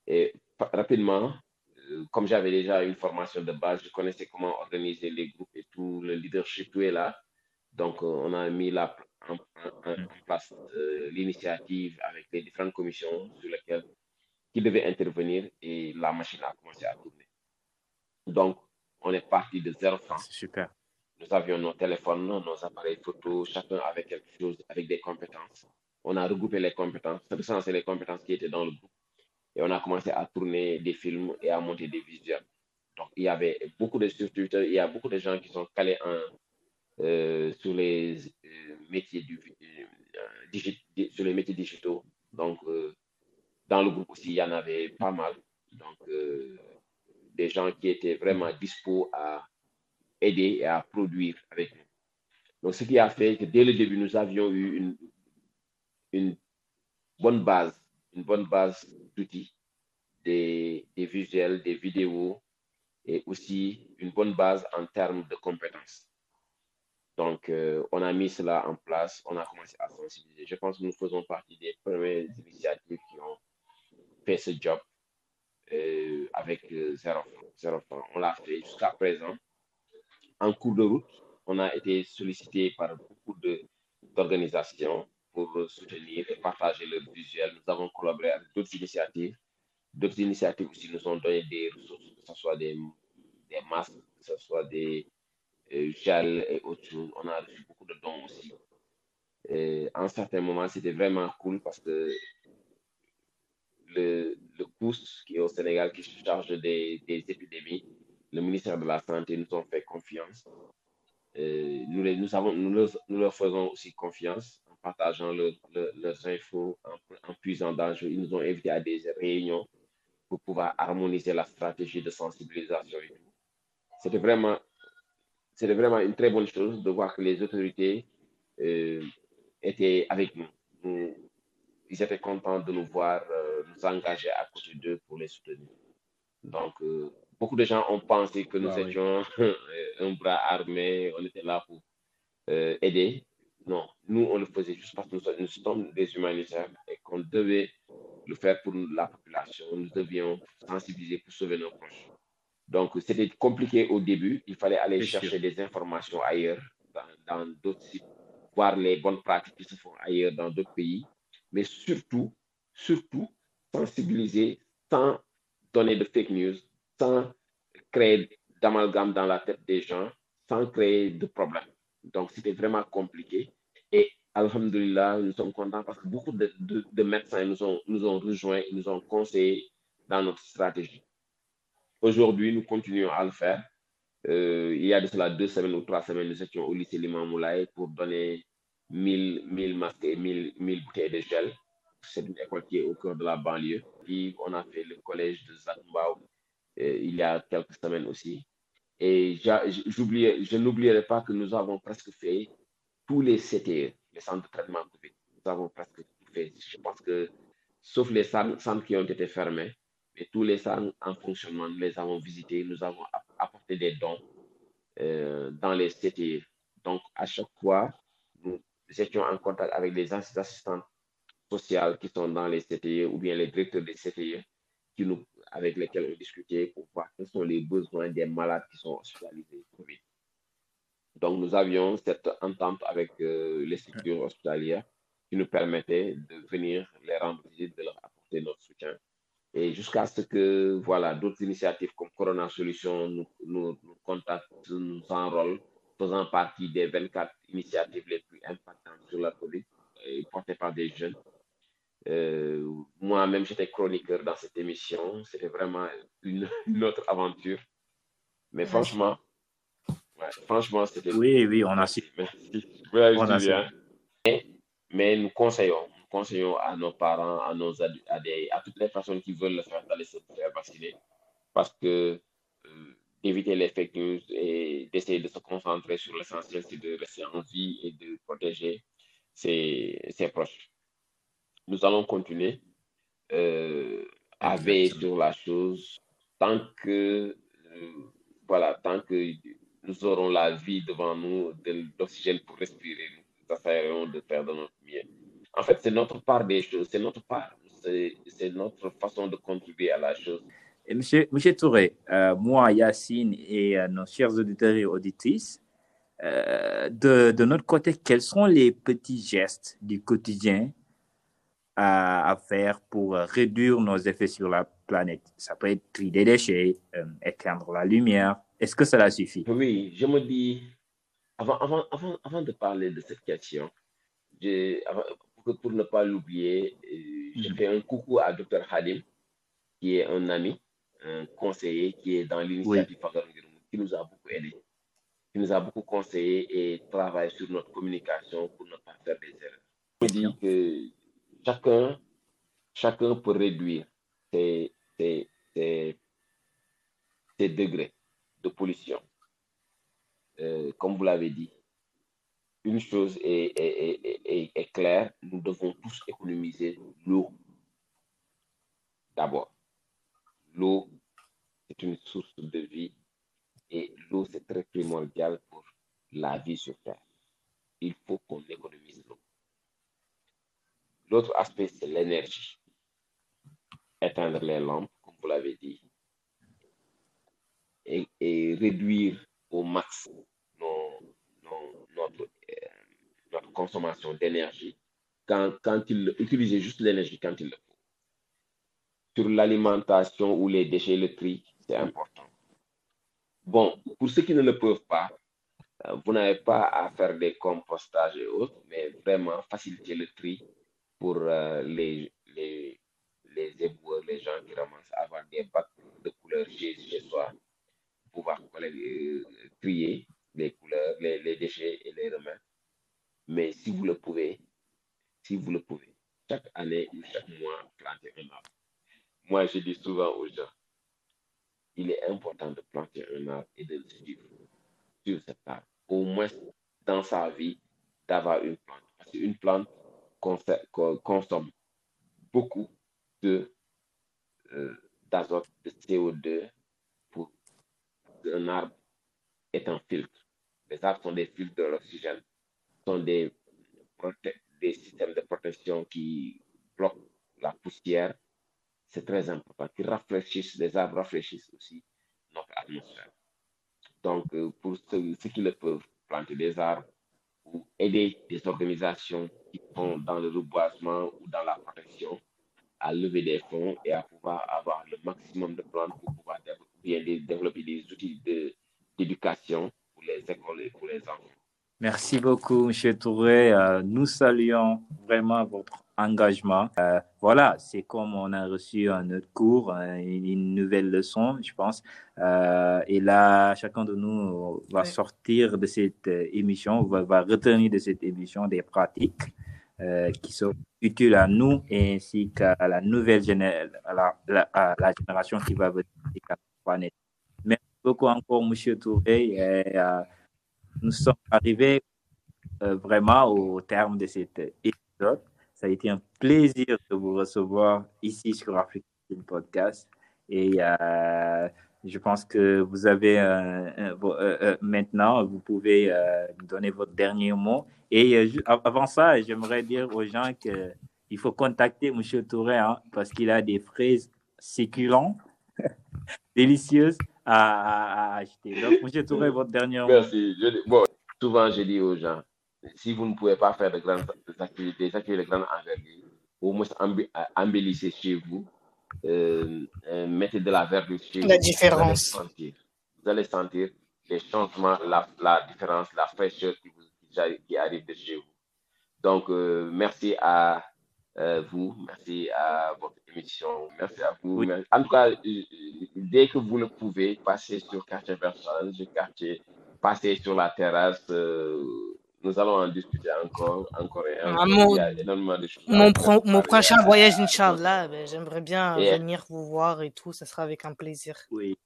B: Et rapidement, euh, comme j'avais déjà une formation de base, je connaissais comment organiser les groupes et tout, le leadership, tout est là. Donc, euh, on a mis la, en, place l'initiative avec les différentes commissions sur lesquelles qui devaient intervenir et la machine a commencé à tourner. Donc, on est parti de zéro franc.
A: Super.
B: Nous avions nos téléphones, nos appareils photo, chacun avec quelque chose, avec des compétences. On a regroupé les compétences, c'est les compétences qui étaient dans le groupe. Et on a commencé à tourner des films et à monter des visuels. Donc, il y avait beaucoup de structures, il y a beaucoup de gens qui sont calés en, euh, sur les euh, métiers du, euh, sur les métiers digitaux. Donc, dans le groupe aussi, il y en avait pas mal. Donc, des gens qui étaient vraiment dispo à aider et à produire avec nous. Donc, ce qui a fait que dès le début, nous avions eu une, bonne base, une bonne base d'outils, des, des, visuels, des vidéos et aussi une bonne base en termes de compétences. Donc, euh, on a mis cela en place, on a commencé à sensibiliser. Je pense que nous faisons partie des premières initiatives qui ont fait ce job euh, avec euh, zéro, zéro. On l'a fait jusqu'à présent. En cours de route, on a été sollicité par beaucoup d'organisations pour soutenir et partager le visuel. Nous avons collaboré avec d'autres initiatives. D'autres initiatives aussi nous ont donné des ressources, que ce soit des, masques, que ce soit des euh, gels et autres. On a reçu beaucoup de dons aussi. Et à un certain moment, c'était vraiment cool parce que le, le qui est au Sénégal, qui se charge des, épidémies, le ministère de la Santé nous ont fait confiance. Euh, nous, les, nous, avons, nous, leur, faisons aussi confiance en partageant le, leurs infos, en, en puisant dans Ils nous ont invités à des réunions pour pouvoir harmoniser la stratégie de sensibilisation. C'était vraiment, c'était vraiment une très bonne chose de voir que les autorités euh, étaient avec nous. nous ils étaient contents de nous voir euh, nous engager à côté d'eux pour les soutenir. Donc, euh, beaucoup de gens ont pensé que nous ah, étions oui. un bras armé, on était là pour euh, aider. Non, nous, on le faisait juste parce que nous, nous sommes des humanitaires et qu'on devait le faire pour la population. Nous devions sensibiliser pour sauver nos proches. Donc, c'était compliqué au début. Il fallait aller chercher sûr. des informations ailleurs, dans d'autres sites, voir les bonnes pratiques qui se font ailleurs dans d'autres pays mais surtout, surtout, sensibiliser sans donner de fake news, sans créer d'amalgame dans la tête des gens, sans créer de problèmes. Donc, c'était vraiment compliqué. Et Alhamdulillah, nous sommes contents parce que beaucoup de, de, de médecins nous ont, nous ont rejoints, nous ont conseillé dans notre stratégie. Aujourd'hui, nous continuons à le faire. Euh, il y a de deux semaines ou trois semaines, nous étions au lycée Liman Moulay pour donner 1000, 1000 masques et 1000, 1000 bouteilles de gel. C'est une école qui est au cœur de la banlieue. Puis on a fait le collège de Zatmbao euh, il y a quelques semaines aussi. Et je n'oublierai pas que nous avons presque fait tous les CTE, les centres de traitement COVID. Nous avons presque tout fait. Je pense que, sauf les centres qui ont été fermés, mais tous les centres en fonctionnement, nous les avons visités. Nous avons apporté des dons euh, dans les CTE. Donc, à chaque fois, nous étions en contact avec les assistantes sociales qui sont dans les CTE ou bien les directeurs des CTE qui nous, avec lesquels on discutait pour voir quels sont les besoins des malades qui sont hospitalisés COVID. Donc, nous avions cette entente avec euh, les structures hospitalières qui nous permettait de venir les rendre visite, de leur apporter notre soutien. Et jusqu'à ce que, voilà, d'autres initiatives comme Corona Solutions nous, nous, nous contactent, nous enrôlent faisant partie des 24 initiatives les plus impactantes sur la COVID, portées par des jeunes. Euh, Moi-même, j'étais chroniqueur dans cette émission. C'était vraiment une, une, autre aventure. Mais franchement, ouais, franchement, c'était.
A: Oui, oui, on a su.
B: Merci. Ouais, on a su. Mais, mais, nous conseillons, nous conseillons à nos parents, à, nos à, des, à toutes les personnes qui veulent le faire d'aller se faire vacciner. Parce que euh, éviter les fake news et d'essayer de se concentrer sur l'essentiel, c'est de rester en vie et de protéger ses, ses proches. Nous allons continuer euh, à veiller sur la chose tant que, euh, voilà, tant que nous aurons la vie devant nous, de l'oxygène pour respirer. Nous essayerons de faire de notre mieux. En fait, c'est notre part des choses, c'est notre part, c'est notre façon de contribuer à la chose.
A: Et monsieur, monsieur Touré, euh, moi, Yacine et euh, nos chers auditeurs et auditrices, euh, de, de, notre côté, quels sont les petits gestes du quotidien à, à, faire pour réduire nos effets sur la planète Ça peut être trier des déchets, éteindre la lumière. Est-ce que cela suffit?
B: Oui, je me dis, avant, avant, avant, avant de parler de cette question, avant, pour, pour, ne pas l'oublier, je fais un coucou à Dr Hadim, qui est un ami un conseiller qui est dans l'initiative oui. qui nous a beaucoup aidé, qui nous a beaucoup conseillé et travaille sur notre communication pour ne pas faire des erreurs. Je dis que chacun, chacun peut réduire ses, degrés de pollution. Euh, comme vous l'avez dit, une chose est, est, est, est, claire, nous devons tous économiser l'eau d'abord. L'eau, c'est une source de vie et l'eau, c'est très primordial pour la vie sur Terre. Il faut qu'on économise l'eau. L'autre aspect, c'est l'énergie. Éteindre les lampes, comme vous l'avez dit, et, réduire au max euh, notre, consommation d'énergie quand, quand il utiliser juste l'énergie quand il le faut sur l'alimentation ou les déchets électriques, c'est important. Bon, pour ceux qui ne le peuvent pas, euh, vous n'avez pas à faire des compostages et autres, mais vraiment faciliter le tri pour euh, les, les, les éboueurs, les gens qui ramassent, avoir des bacs de couleurs chez, chez soi, pouvoir euh, trier les couleurs, les, les déchets et les remettre. Mais si vous le pouvez, si vous le pouvez, chaque année ou chaque mois, planter un arbre moi, je dis souvent aux gens, il est important de planter un arbre et de le suivre sur cet arbre. Au moins, dans sa vie, d'avoir une plante. Parce qu'une plante consomme beaucoup de euh, d'azote, de CO2 pour un arbre est un filtre. Les arbres sont des filtres de l'oxygène, sont des, des systèmes de protection qui bloquent la poussière c'est très important, qu'ils rafraîchissent, les arbres rafraîchissent aussi notre atmosphère. Donc, euh, pour ceux, ceux, qui le peuvent, planter des arbres ou aider des organisations qui font dans le reboisement ou dans la protection à lever des fonds et à pouvoir avoir le maximum de plantes pour pouvoir bien développer des outils d'éducation pour les écoles et pour les enfants.
A: Merci beaucoup, M. Touré. Euh, nous saluons vraiment votre engagement. Euh, voilà, c'est comme on a reçu un autre cours, euh, une nouvelle leçon, je pense. Euh, et là, chacun de nous va oui. sortir de cette émission, va, va, retenir de cette émission des pratiques euh, qui sont utiles à nous ainsi qu'à la nouvelle génération, à la, la, à la, génération qui va venir. Merci beaucoup encore, M. Touré. Et, euh, nous sommes arrivés euh, vraiment au terme de cet épisode. Ça a été un plaisir de vous recevoir ici sur African Podcast. Et euh, je pense que vous avez euh, euh, maintenant, vous pouvez donner votre dernier mot. Et avant ça, j'aimerais dire aux gens qu'il faut contacter M. Touré hein, parce qu'il a des fraises succulentes, délicieuses à, acheter. Donc, M. Touré, votre dernier mot.
B: Merci. Bon, souvent, je dis aux gens, si vous ne pouvez pas faire de grandes activités, des activités de grande envergure, au moins embellissez chez vous, euh, euh, mettez de la verdure chez
C: la vous. La différence.
B: Vous allez sentir, vous allez sentir les changements, la, la différence, la fraîcheur qui, vous, qui arrive de chez vous. Donc, euh, merci à vous, merci à votre émission, merci à vous. Oui. En tout cas, dès que vous le pouvez, passez sur quartier Versailles, quartier, passez sur la terrasse nous allons en discuter encore, encore et encore.
C: Ah, mon, Il y a énormément de choses. Mon, pro, mon prochain voyage, Inch'Allah, ben, j'aimerais bien yeah. venir vous voir et tout, ça sera avec un plaisir.
A: Oui.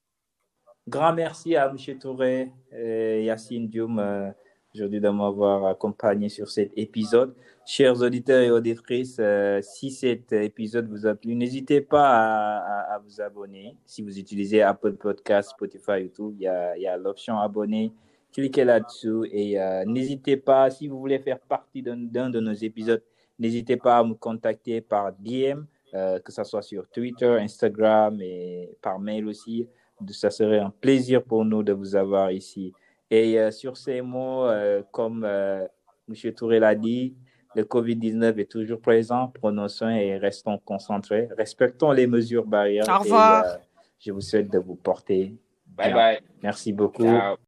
A: Grand merci à M. Touré et Yacine Dioum euh, aujourd'hui de m'avoir accompagné sur cet épisode. Chers auditeurs et auditrices, euh, si cet épisode vous a plu, n'hésitez pas à, à, à, vous abonner. Si vous utilisez Apple Podcast, Spotify et tout, il y a, il y a l'option abonner cliquez là-dessous et euh, n'hésitez pas, si vous voulez faire partie d'un de nos épisodes, n'hésitez pas à me contacter par DM, euh, que ce soit sur Twitter, Instagram et par mail aussi. Ça serait un plaisir pour nous de vous avoir ici. Et euh, sur ces mots, comme M. Touré l'a dit, le COVID-19 est toujours présent. Prenons soin et restons concentrés. Respectons les mesures barrières.
C: Au revoir.
A: je vous souhaite de vous porter.
B: Bye bye.
A: Merci beaucoup.
B: Ciao.